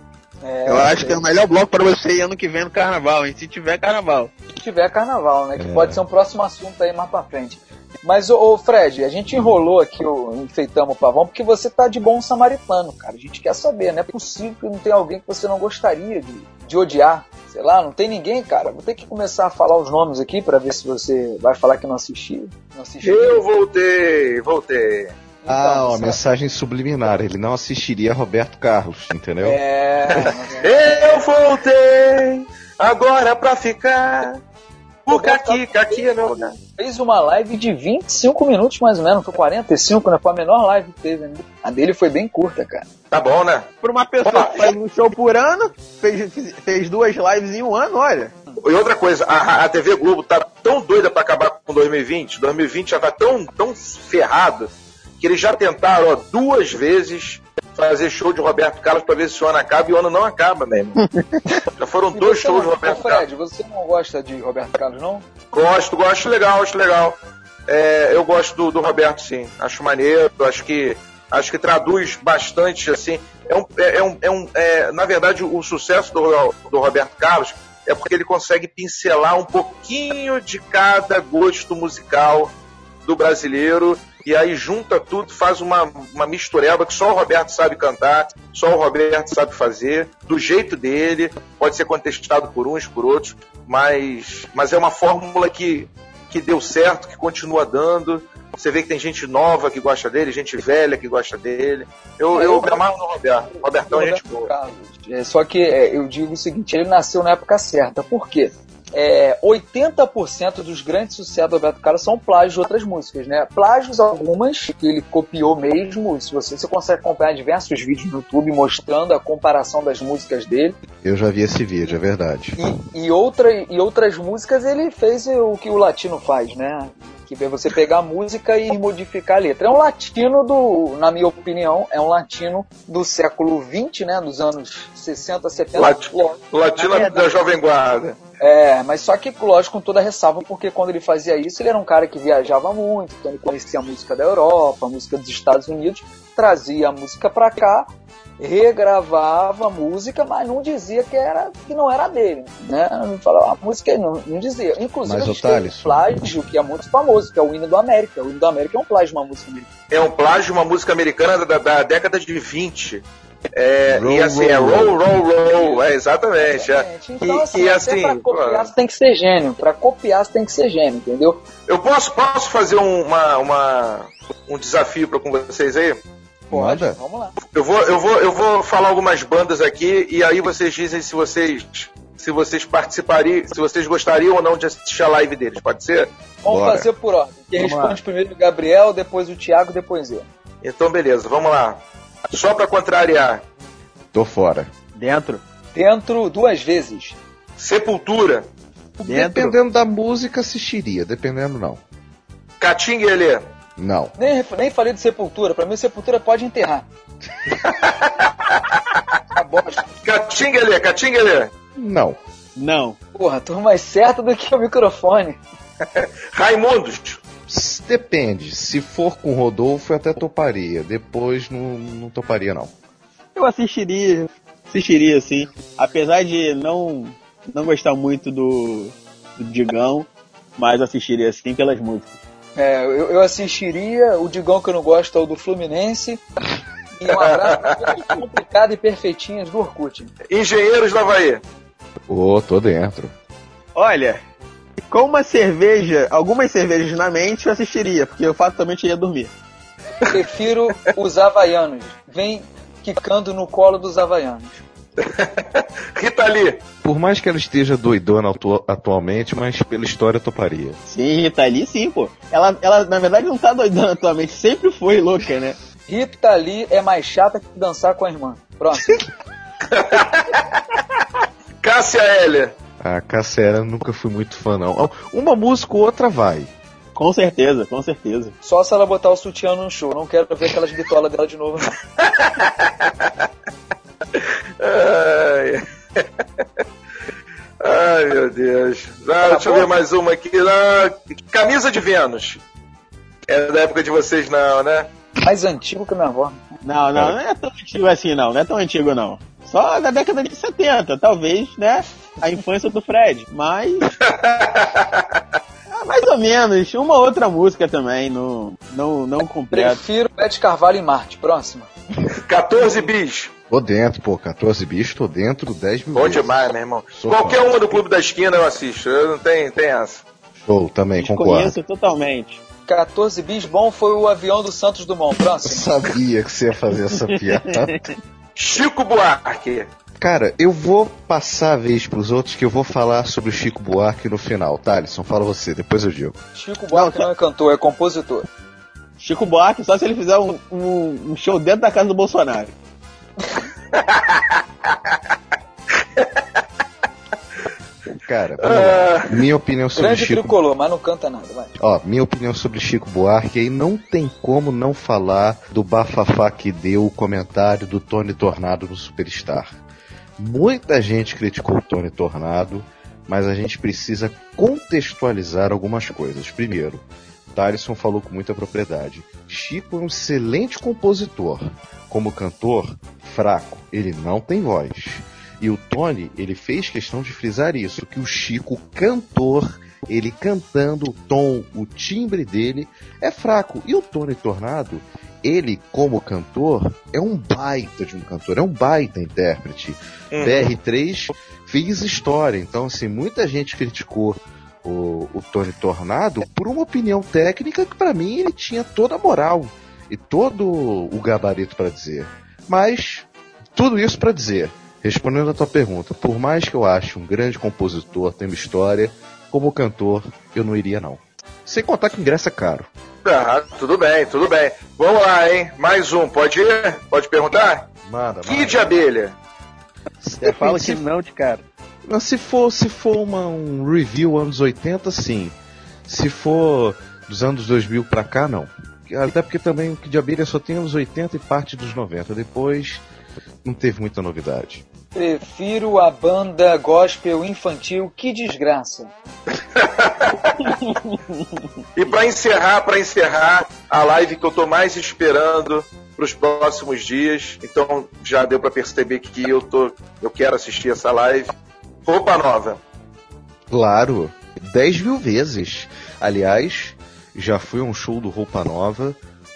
é, eu acho que é o melhor bloco pra você ir ano que vem no carnaval, hein? Se tiver carnaval. se tiver carnaval, né? Que É. pode ser um próximo assunto aí mais pra frente. Mas, ô, ô, Fred, a gente enrolou aqui, o, enfeitamos o pavão, porque você tá de bom samaritano, cara. A gente quer saber, não é possível que não tenha alguém que você não gostaria de, de odiar. Sei lá, não tem ninguém, cara. Vou ter que começar a falar os nomes aqui pra ver se você vai falar que não assistiu. Não assistiu. Eu voltei, voltei. Ah, Então, ó, você- mensagem subliminar. Ele não assistiria a Roberto Carlos, entendeu? É. Eu voltei, agora pra ficar. Aqui, que aqui é meu lugar. Fez uma live de 25 minutos mais ou menos, foi 45, né? Foi a menor live que teve. Né? A dele foi bem curta, cara. Tá bom, né? Pra uma pessoa que faz um show por ano, fez, fez duas lives em um ano, olha. E outra coisa, a, a TV Globo tá tão doida pra acabar com 2020, 2020 já tá tão, tão ferrado, que eles já tentaram ó, duas vezes fazer show de Roberto Carlos pra ver se o ano acaba e o ano não acaba mesmo. já foram E dois shows de não- Roberto Ô, Carlos. Fred, você não gosta de Roberto Carlos, não? Gosto, gosto legal, acho legal. É, eu gosto do, do Roberto, sim. Acho maneiro, acho que acho que traduz bastante, assim. É um, é, é um, é um- é, na verdade, o sucesso do, do Roberto Carlos é porque ele consegue pincelar um pouquinho de cada gosto musical do brasileiro e aí junta tudo, faz uma, uma mistureba que só o Roberto sabe cantar, só o Roberto sabe fazer, do jeito dele, pode ser contestado por uns, por outros, mas, mas é uma fórmula que, que deu certo, que continua dando, Você vê que tem gente nova que gosta dele, gente velha que gosta dele. Eu, eu me amarro no Roberto. Robertão é gente boa. Carlos. É, só que é, eu digo o seguinte, ele nasceu na época certa. Por quê? É, 80% dos grandes sucessos do Roberto Carlos são plágios de outras músicas, né? Plágios algumas que ele copiou mesmo. Se você, você consegue acompanhar diversos vídeos no YouTube mostrando a comparação das músicas dele. Eu já vi esse vídeo, é verdade. E, e, outra, e outras músicas ele fez o que o latino faz, né? É você pegar a música e modificar a letra. É um latino do, na minha opinião, é um latino do século 20, né? Dos anos 60, 70. Latino, latino da Jovem Guarda. É, mas só que, lógico, com toda a ressalva, porque quando ele fazia isso, ele era um cara que viajava muito, então ele conhecia a música da Europa, a música dos Estados Unidos, trazia a música pra cá, regravava a música, mas não dizia que, era, que não era dele, né? Não falava, a música não, não dizia. Inclusive, Mas, a gente tem um plágio que é muito famoso, que é o hino do América. O hino do América é um plágio de uma música americana. É um plágio de uma música americana da, da década de 20. É, Roll, e assim, é roll, roll, roll, roll, é, exatamente. é. Então, E- assim, e assim, pra copiar você tem que ser gênio. Pra copiar você tem que ser gênio, entendeu? eu posso, posso fazer um, uma, uma- um desafio pra, com vocês aí? Pode, Manda. vamos lá. Eu vou, eu, vou, eu vou falar algumas bandas aqui e aí vocês dizem se vocês se vocês participariam, se vocês gostariam ou não de assistir a live deles, pode ser? Vamos Bora. fazer por ordem. Quem Vamos responde primeiro o Gabriel, depois o Thiago, depois eu. Então beleza, vamos lá. Só pra contrariar. Tô fora. Dentro. Dentro duas vezes. Sepultura, Dentro. Dependendo da música, assistiria. Dependendo, não. Catinga e Elê. Não. Nem, nem falei de Sepultura. Pra mim, Sepultura pode enterrar. a bosta. Catinga e Elê, Catinga e Elê. Não. Não. Porra, tô mais certo do que o microfone. Raimundos. Depende. Se for com Rodolfo, eu até toparia. Depois, não, não toparia, não. Eu assistiria. Assistiria, sim. Apesar de não, não gostar muito do, do Digão, mas assistiria sim pelas músicas. É, eu, eu assistiria. O Digão que eu não gosto é o do Fluminense. E um abraço todos complicado e perfeitinhas do Orkut. Engenheiros da Havaí. Ô, tô dentro. Olha, com uma cerveja, algumas cervejas na mente, eu assistiria, porque eu fatalmente ia dormir. Prefiro os havaianos. Vem quicando no colo dos havaianos. Rita Lee. Por mais que ela esteja doidona atu- atualmente, mas pela história eu toparia. Sim, Rita Lee, sim, pô. Ela, ela, na verdade, não tá doidando atualmente, sempre foi louca, né? Rita Lee é mais chata que dançar com a irmã. Próximo. Cássia Heller. A Cassera nunca fui muito fã, não. Uma música ou outra vai. Com certeza, com certeza. Só se ela botar o sutiã no show. Não quero ver aquelas bitolas dela de novo, não. Ai, Ai meu Deus. Ah, deixa eu ver mais uma aqui. Ah, camisa de Vênus. É da época de vocês, não, né? Mais antigo que minha avó. Não, não, não é tão antigo assim, não. Não é tão antigo, não. Só da década de 70, talvez, né? A infância do Fred. Mas. Ah, mais ou menos. Uma outra música também, não, não, não completa. Prefiro Bete Carvalho em Marte. Próxima. 14 bis. Tô dentro, pô. 14 bichos, tô dentro 10 mil Bom vezes. demais, meu irmão. Sou Qualquer fã. uma do Clube da Esquina eu assisto. Eu não tem, tem essa. Show, também, concordo. Desconheço totalmente. 14 bis bom foi o avião do Santos Dumont. Eu Próximo. sabia que você ia fazer essa piada. Chico Buarque. Cara, eu vou passar a vez pros outros que eu vou falar sobre o Chico Buarque no final. Thalisson, fala você, depois eu digo. Chico Buarque não, é cantor, é compositor. Chico Buarque, só se ele fizer um, um- um show dentro da casa do Bolsonaro. Cara. Ah, minha opinião sobre Grande Chico tricolor, mas não canta nada, vai. Ó, minha opinião sobre Chico Buarque aí não tem como não falar do bafafá que deu o comentário do Tony Tornado no Superstar. Muita gente criticou o Tony Tornado, mas a gente precisa contextualizar algumas coisas. Primeiro, Thaleson falou com muita propriedade. Chico é um excelente compositor. Como cantor, fraco. Ele não tem voz. E o Tony, ele fez questão de frisar isso, que o Chico, cantor, ele cantando o tom, o timbre dele é fraco. E o Tony Tornado, ele como cantor, é um baita de um cantor, é um baita intérprete. Uhum. BR3 fez história, então assim, muita gente criticou o, o Tony Tornado por uma opinião técnica que para mim ele tinha toda a moral e todo o gabarito para dizer. Mas tudo isso para dizer, respondendo a tua pergunta, por mais que eu ache um grande compositor, tem uma história, como cantor, eu não iria não. Sem contar que ingresso é caro. Ah, tudo bem, tudo bem. Vamos lá, hein? Mais um, pode ir? Pode perguntar? Manda, Que de abelha? Você fala que não de cara. Mas se for, se for uma, um review anos 80, sim. Se for dos anos 2000 pra cá, não. Até porque também o que de abelha só tem anos 80 e parte dos 90. Depois não teve muita novidade. Prefiro a banda gospel infantil Que Desgraça. E pra encerrar, para encerrar a live que eu tô mais esperando para os próximos dias, então já deu pra perceber que eu tô, eu quero assistir essa live. Roupa nova. Claro, 10 mil vezes. Aliás, já fui a um show do Roupa Nova.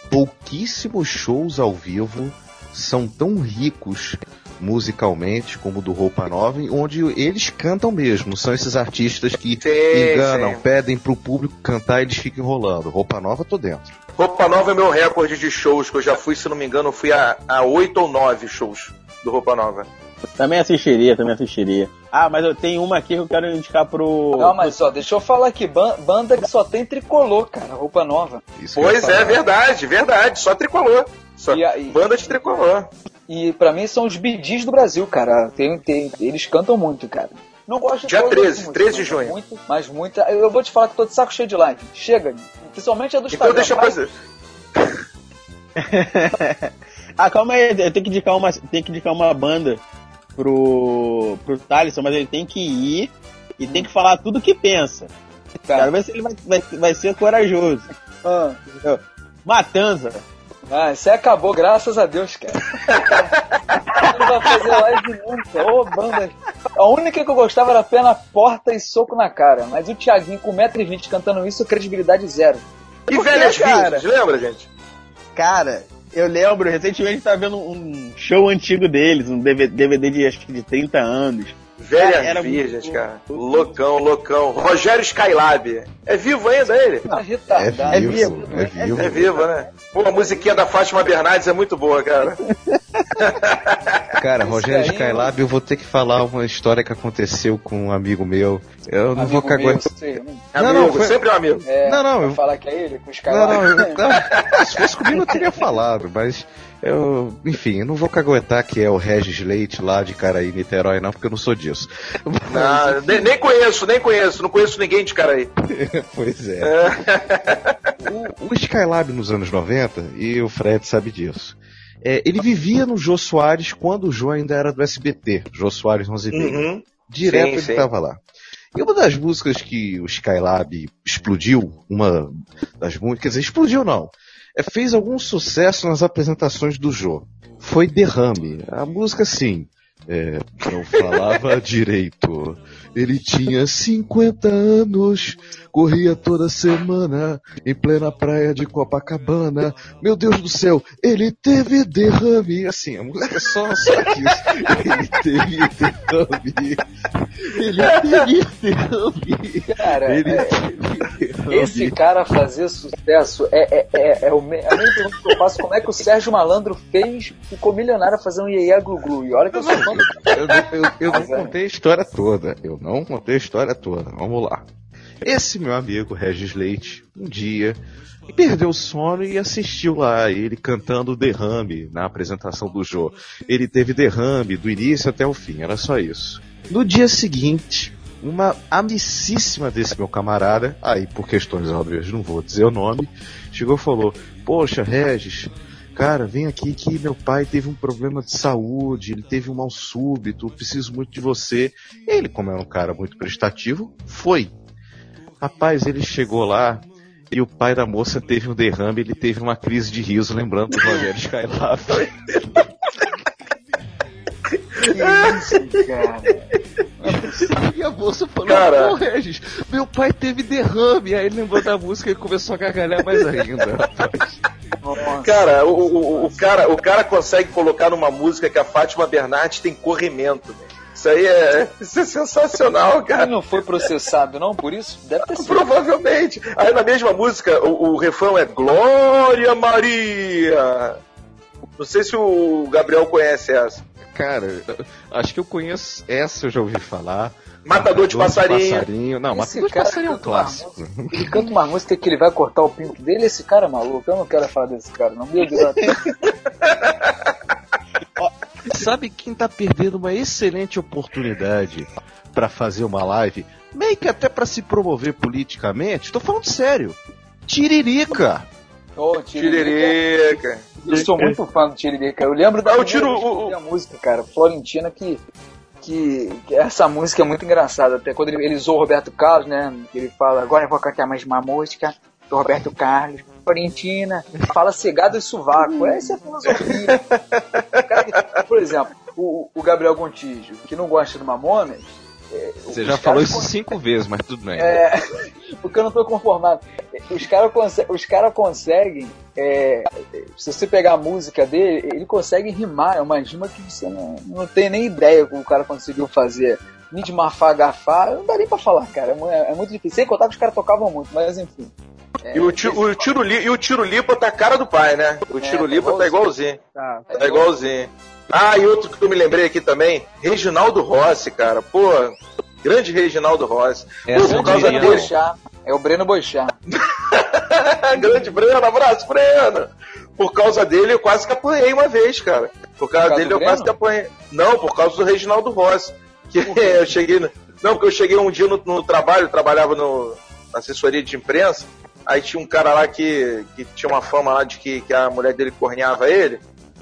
Pouquíssimos shows ao vivo são tão ricos musicalmente como o do Roupa Nova, onde eles cantam mesmo. São esses artistas que Sim, enganam, sim. pedem pro público cantar e eles ficam enrolando. Roupa Nova, tô dentro. Roupa Nova é meu recorde de shows, que eu já fui, se não me engano, fui a, a 8 ou 9 shows do Roupa Nova. Também assistiria, também assistiria. Ah, mas eu tenho uma aqui que eu quero indicar pro. Não, mas ó, deixa eu falar aqui, ban- banda que só tem tricolor, cara, roupa nova. Isso eu Pois é, verdade, verdade. Só tricolor. Só E aí? banda de tricolor. E pra mim são os bidis do Brasil, cara. Tem, tem, eles cantam muito, cara. Não gosto de Dia todas 13, as músicas, 13 de mas junho. Muito, mas muita. Eu vou te falar que tô de saco cheio de live. Chega, principalmente a do Então Instagram. deixa eu fazer. ah, calma aí, eu tenho que indicar uma, tenho que indicar uma banda pro, pro Thaleson, mas ele tem que ir e tem que falar tudo o que pensa. Tá. Quero ver se ele vai, vai, vai ser corajoso. Ah? Matanza. ah, isso aí acabou, graças a Deus, cara. Não vai fazer live nunca. Ô, banda. A única que eu gostava era pé na porta e soco na cara. Mas o Thiaguinho com 1,20m cantando isso, credibilidade zero. E velhas cara? lembra, gente? Cara, eu lembro, recentemente tava vendo um show antigo deles, um DVD de acho que de 30 anos. Velhas Cara, era virgens, muito- cara. Loucão, loucão. Rogério Skylab. É vivo ainda ele? Tá É. É vivo, vivo, é vivo. É vivo, né? Pô, a musiquinha da Fátima Bernardes é muito boa, cara. Cara, Rogério aí, Skylab, eu vou ter que falar uma história que aconteceu com um amigo meu. Eu não vou Amigo meu, sei, né? Não, Amigo, não, foi- sempre um amigo. É, Não, não, eu- falar que é ele com os Não, não, eu- não, se fosse comigo eu teria falado, mas eu, enfim, não vou caguetar que é o Regis Leite lá de Caraí, Niterói, não, porque eu não sou disso. Não, nem, nem conheço, nem conheço. Não conheço ninguém de cara aí. pois é. O, o Skylab nos anos 90, e o Fred sabe disso, é, ele vivia no Jô Soares quando o Jô ainda era do SBT, Jô Soares 11 h Uhum. Direto Sim, ele estava lá. E uma das músicas que o Skylab explodiu, uma das músicas, quer dizer, explodiu não, é, fez algum sucesso nas apresentações do Jô. Foi Derrame. A música, sim, é, não falava direito. Ele tinha 50 anos, corria toda semana em plena praia de Copacabana. Meu Deus do céu, ele teve derrame. Assim, a música é só, só isso. Ele teve derrame. Ele teve derrame. Cara, Ele é- teve derrame. esse cara fazer sucesso é, é, é, é o me- a mesma pergunta que eu faço como é que o Sérgio Malandro fez, ficou milionário fazendo Iê Glu Glu. E olha que eu sou fã Eu, não- eu- eu não contei a história toda. Eu não contei a história toda. Vamos lá. Esse meu amigo Regis Leite, um dia, perdeu o sono e assistiu lá ele cantando Derrame na apresentação do Jô. Ele teve derrame do início até o fim, era só isso. No dia seguinte, uma amicíssima desse meu camarada, aí por questões óbvias não vou dizer o nome, chegou e falou: Poxa, Regis, cara, vem aqui que meu pai teve um problema de saúde, ele teve um mal súbito, preciso muito de você. Ele, como era um cara muito prestativo, foi. Rapaz, ele chegou lá e o pai da moça teve um derrame, ele teve uma crise de riso, lembrando do Rogério Skylab. E a moça falou, Cara. pô, Regis, meu pai teve derrame. Aí ele lembrou da música e começou a gargalhar mais ainda, rapaz. Nossa. Cara, o, o, o cara, o cara consegue colocar numa música que a Fátima Bernardes tem corrimento. Isso aí é, isso é sensacional, cara. Ele não foi processado, não, por isso? Deve ter sido. Provavelmente. Aí na mesma música, o, o refrão é Glória Maria. Não sei se o Gabriel conhece essa. Cara, acho que eu conheço essa, eu já ouvi falar. Matador de passarinho. Não, Esse Matador de cara passarinho é um uma clássico. Ele canta uma música que ele vai cortar o pinto dele. Esse cara é maluco. Eu não quero falar desse cara, não. Meu Deus. Sabe quem tá perdendo uma excelente oportunidade pra fazer uma live, meio que até pra se promover politicamente? Tô falando sério. Tiririca. Ô, Tiririca. Tiririca. Eu sou muito fã do Tiririca. Eu lembro da Ah, primeira Tiro- eu o- música, cara. Florentina, que, que, que essa música é muito engraçada. Até quando ele, ele o Roberto Carlos, né? Ele fala, agora eu vou cantar mais uma música do Roberto Carlos. Florentina, fala cegado e sovaco. Essa é a filosofia. Cara por exemplo, o, o Gabriel Gontijo, que não gosta do Mamonas... é, Você já falou isso cinco vezes, mas tudo bem. é, porque eu não tô conformado. Os caras conse os cara conseguem. é, se você pegar a música dele, ele consegue rimar. É uma rima que você não, não tem nem ideia como o cara conseguiu fazer. Need mafá, gafá, não dá nem pra falar, cara. É É, muito difícil. Sem contar que os caras tocavam muito, mas enfim. E o, ti- o tiro, e o tiro lipa tá a cara do pai, né? O tiro tá lipa tá igualzinho. Tá, Tá igualzinho. Ah, e outro que eu me lembrei aqui também, Reginaldo Rossi, cara. Pô, grande Reginaldo Rossi. Essa Pô, por causa dele. Boixá. É o Breno Boixá. grande Breno, abraço, Breno. Por causa dele eu quase que apanhei uma vez, cara. Por causa, causa dele eu quase que apanhei. Não, por causa do Reginaldo Rossi. Que eu cheguei. no- Não, porque eu cheguei um dia no, no trabalho, trabalhava no, na assessoria de imprensa. Aí tinha um cara lá que, que tinha uma fama lá de que, que a mulher dele corneava ele.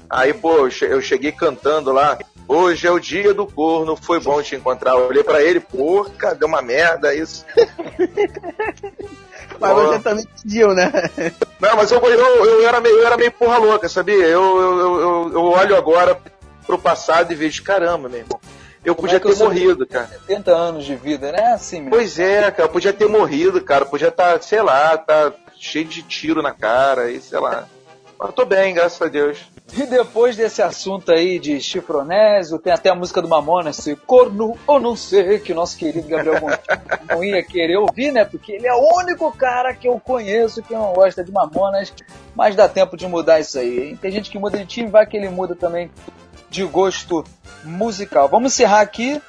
Aí, pô, eu che- eu cheguei cantando lá. Hoje é o dia do corno, foi bom te encontrar. Eu olhei pra ele, porra, deu uma merda isso. Mas Pô. você também pediu, né? Não, mas eu, eu, eu era, meio, eu era meio porra louca, sabia? Eu, eu, eu, eu- eu olho agora pro passado e vejo, caramba, meu irmão. Eu podia é que eu ter sou- morrido, cara. 70 anos de vida, né? Assim mesmo. Pois é, cara, eu podia ter morrido, cara. Podia estar, sei lá, tá cheio de tiro na cara e sei lá. Eu tô bem, graças a Deus. E depois desse assunto aí de chifronésio, tem até a música do Mamonas, se corno ou não sei, que o nosso querido Gabriel não ia querer ouvir, né? Porque ele é o único cara que eu conheço que não gosta de Mamonas, mas dá tempo de mudar isso aí. hein? Tem gente que muda de time, vai que ele muda também de gosto musical. Vamos encerrar aqui,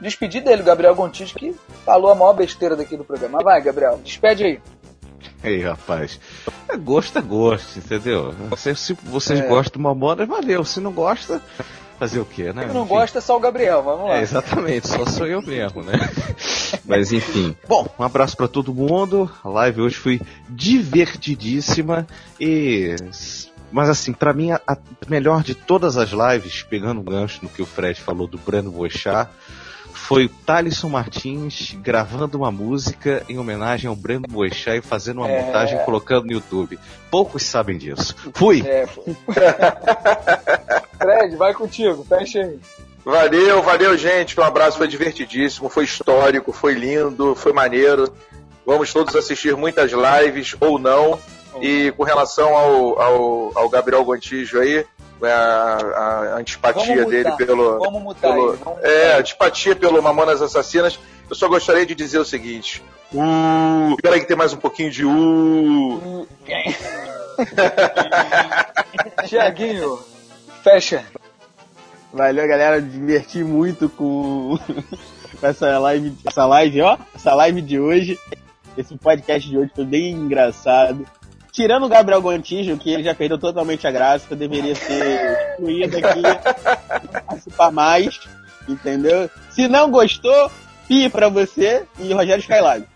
despedir dele, Gabriel Gontijo, que falou a maior besteira daqui do programa. Vai, Gabriel, despede aí. Ei, rapaz. É gosto é gosto, entendeu? Se, se vocês É. gostam do Mamonas, valeu. Se não gosta, fazer o quê, né? Quem não Enfim. gosta é só o Gabriel, vamos lá. É, exatamente, só sou eu mesmo, né? Mas enfim. Bom, um abraço pra todo mundo. A live hoje foi divertidíssima e mas assim, pra mim a, melhor de todas as lives, pegando um gancho no que o Fred falou do Breno Boixá, foi o Thalisson Martins gravando uma música em homenagem ao Breno Boixá e fazendo uma É. montagem e colocando no YouTube. Poucos sabem disso. Fui! É, pô. Fred, vai contigo, fecha aí. Valeu, valeu, gente. Um abraço, foi divertidíssimo, foi histórico, foi lindo, foi maneiro. Vamos todos assistir muitas lives ou não. E com relação ao, ao, ao Gabriel Gontijo aí, a, a antipatia Vamos dele pelo. Vamos mutar pelo aí. Vamos é, mutar aí. antipatia pelo Mamonas Assassinas. Eu só gostaria de dizer o seguinte. Uh, peraí que tem mais um pouquinho de uh. Tiaguinho, fecha. Valeu, galera. Diverti muito com, com essa live, essa live, ó. Essa live de hoje. Esse podcast de hoje foi bem engraçado. Tirando o Gabriel Gontijo, que ele já perdeu totalmente a graça, que eu deveria ser excluído aqui, não participar mais, entendeu? Se não gostou, pi pra você e Rogério Skylab.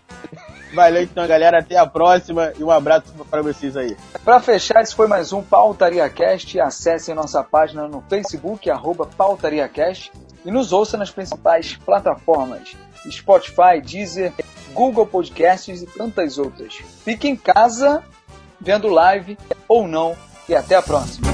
Valeu então, galera. Até a próxima e um abraço pra vocês aí. Para fechar, esse foi mais um PautariaCast. Acesse nossa página no Facebook, arroba PautariaCast, e nos ouça nas principais plataformas Spotify, Deezer, Google Podcasts e tantas outras. Fique em casa, vendo live ou não, e até a próxima.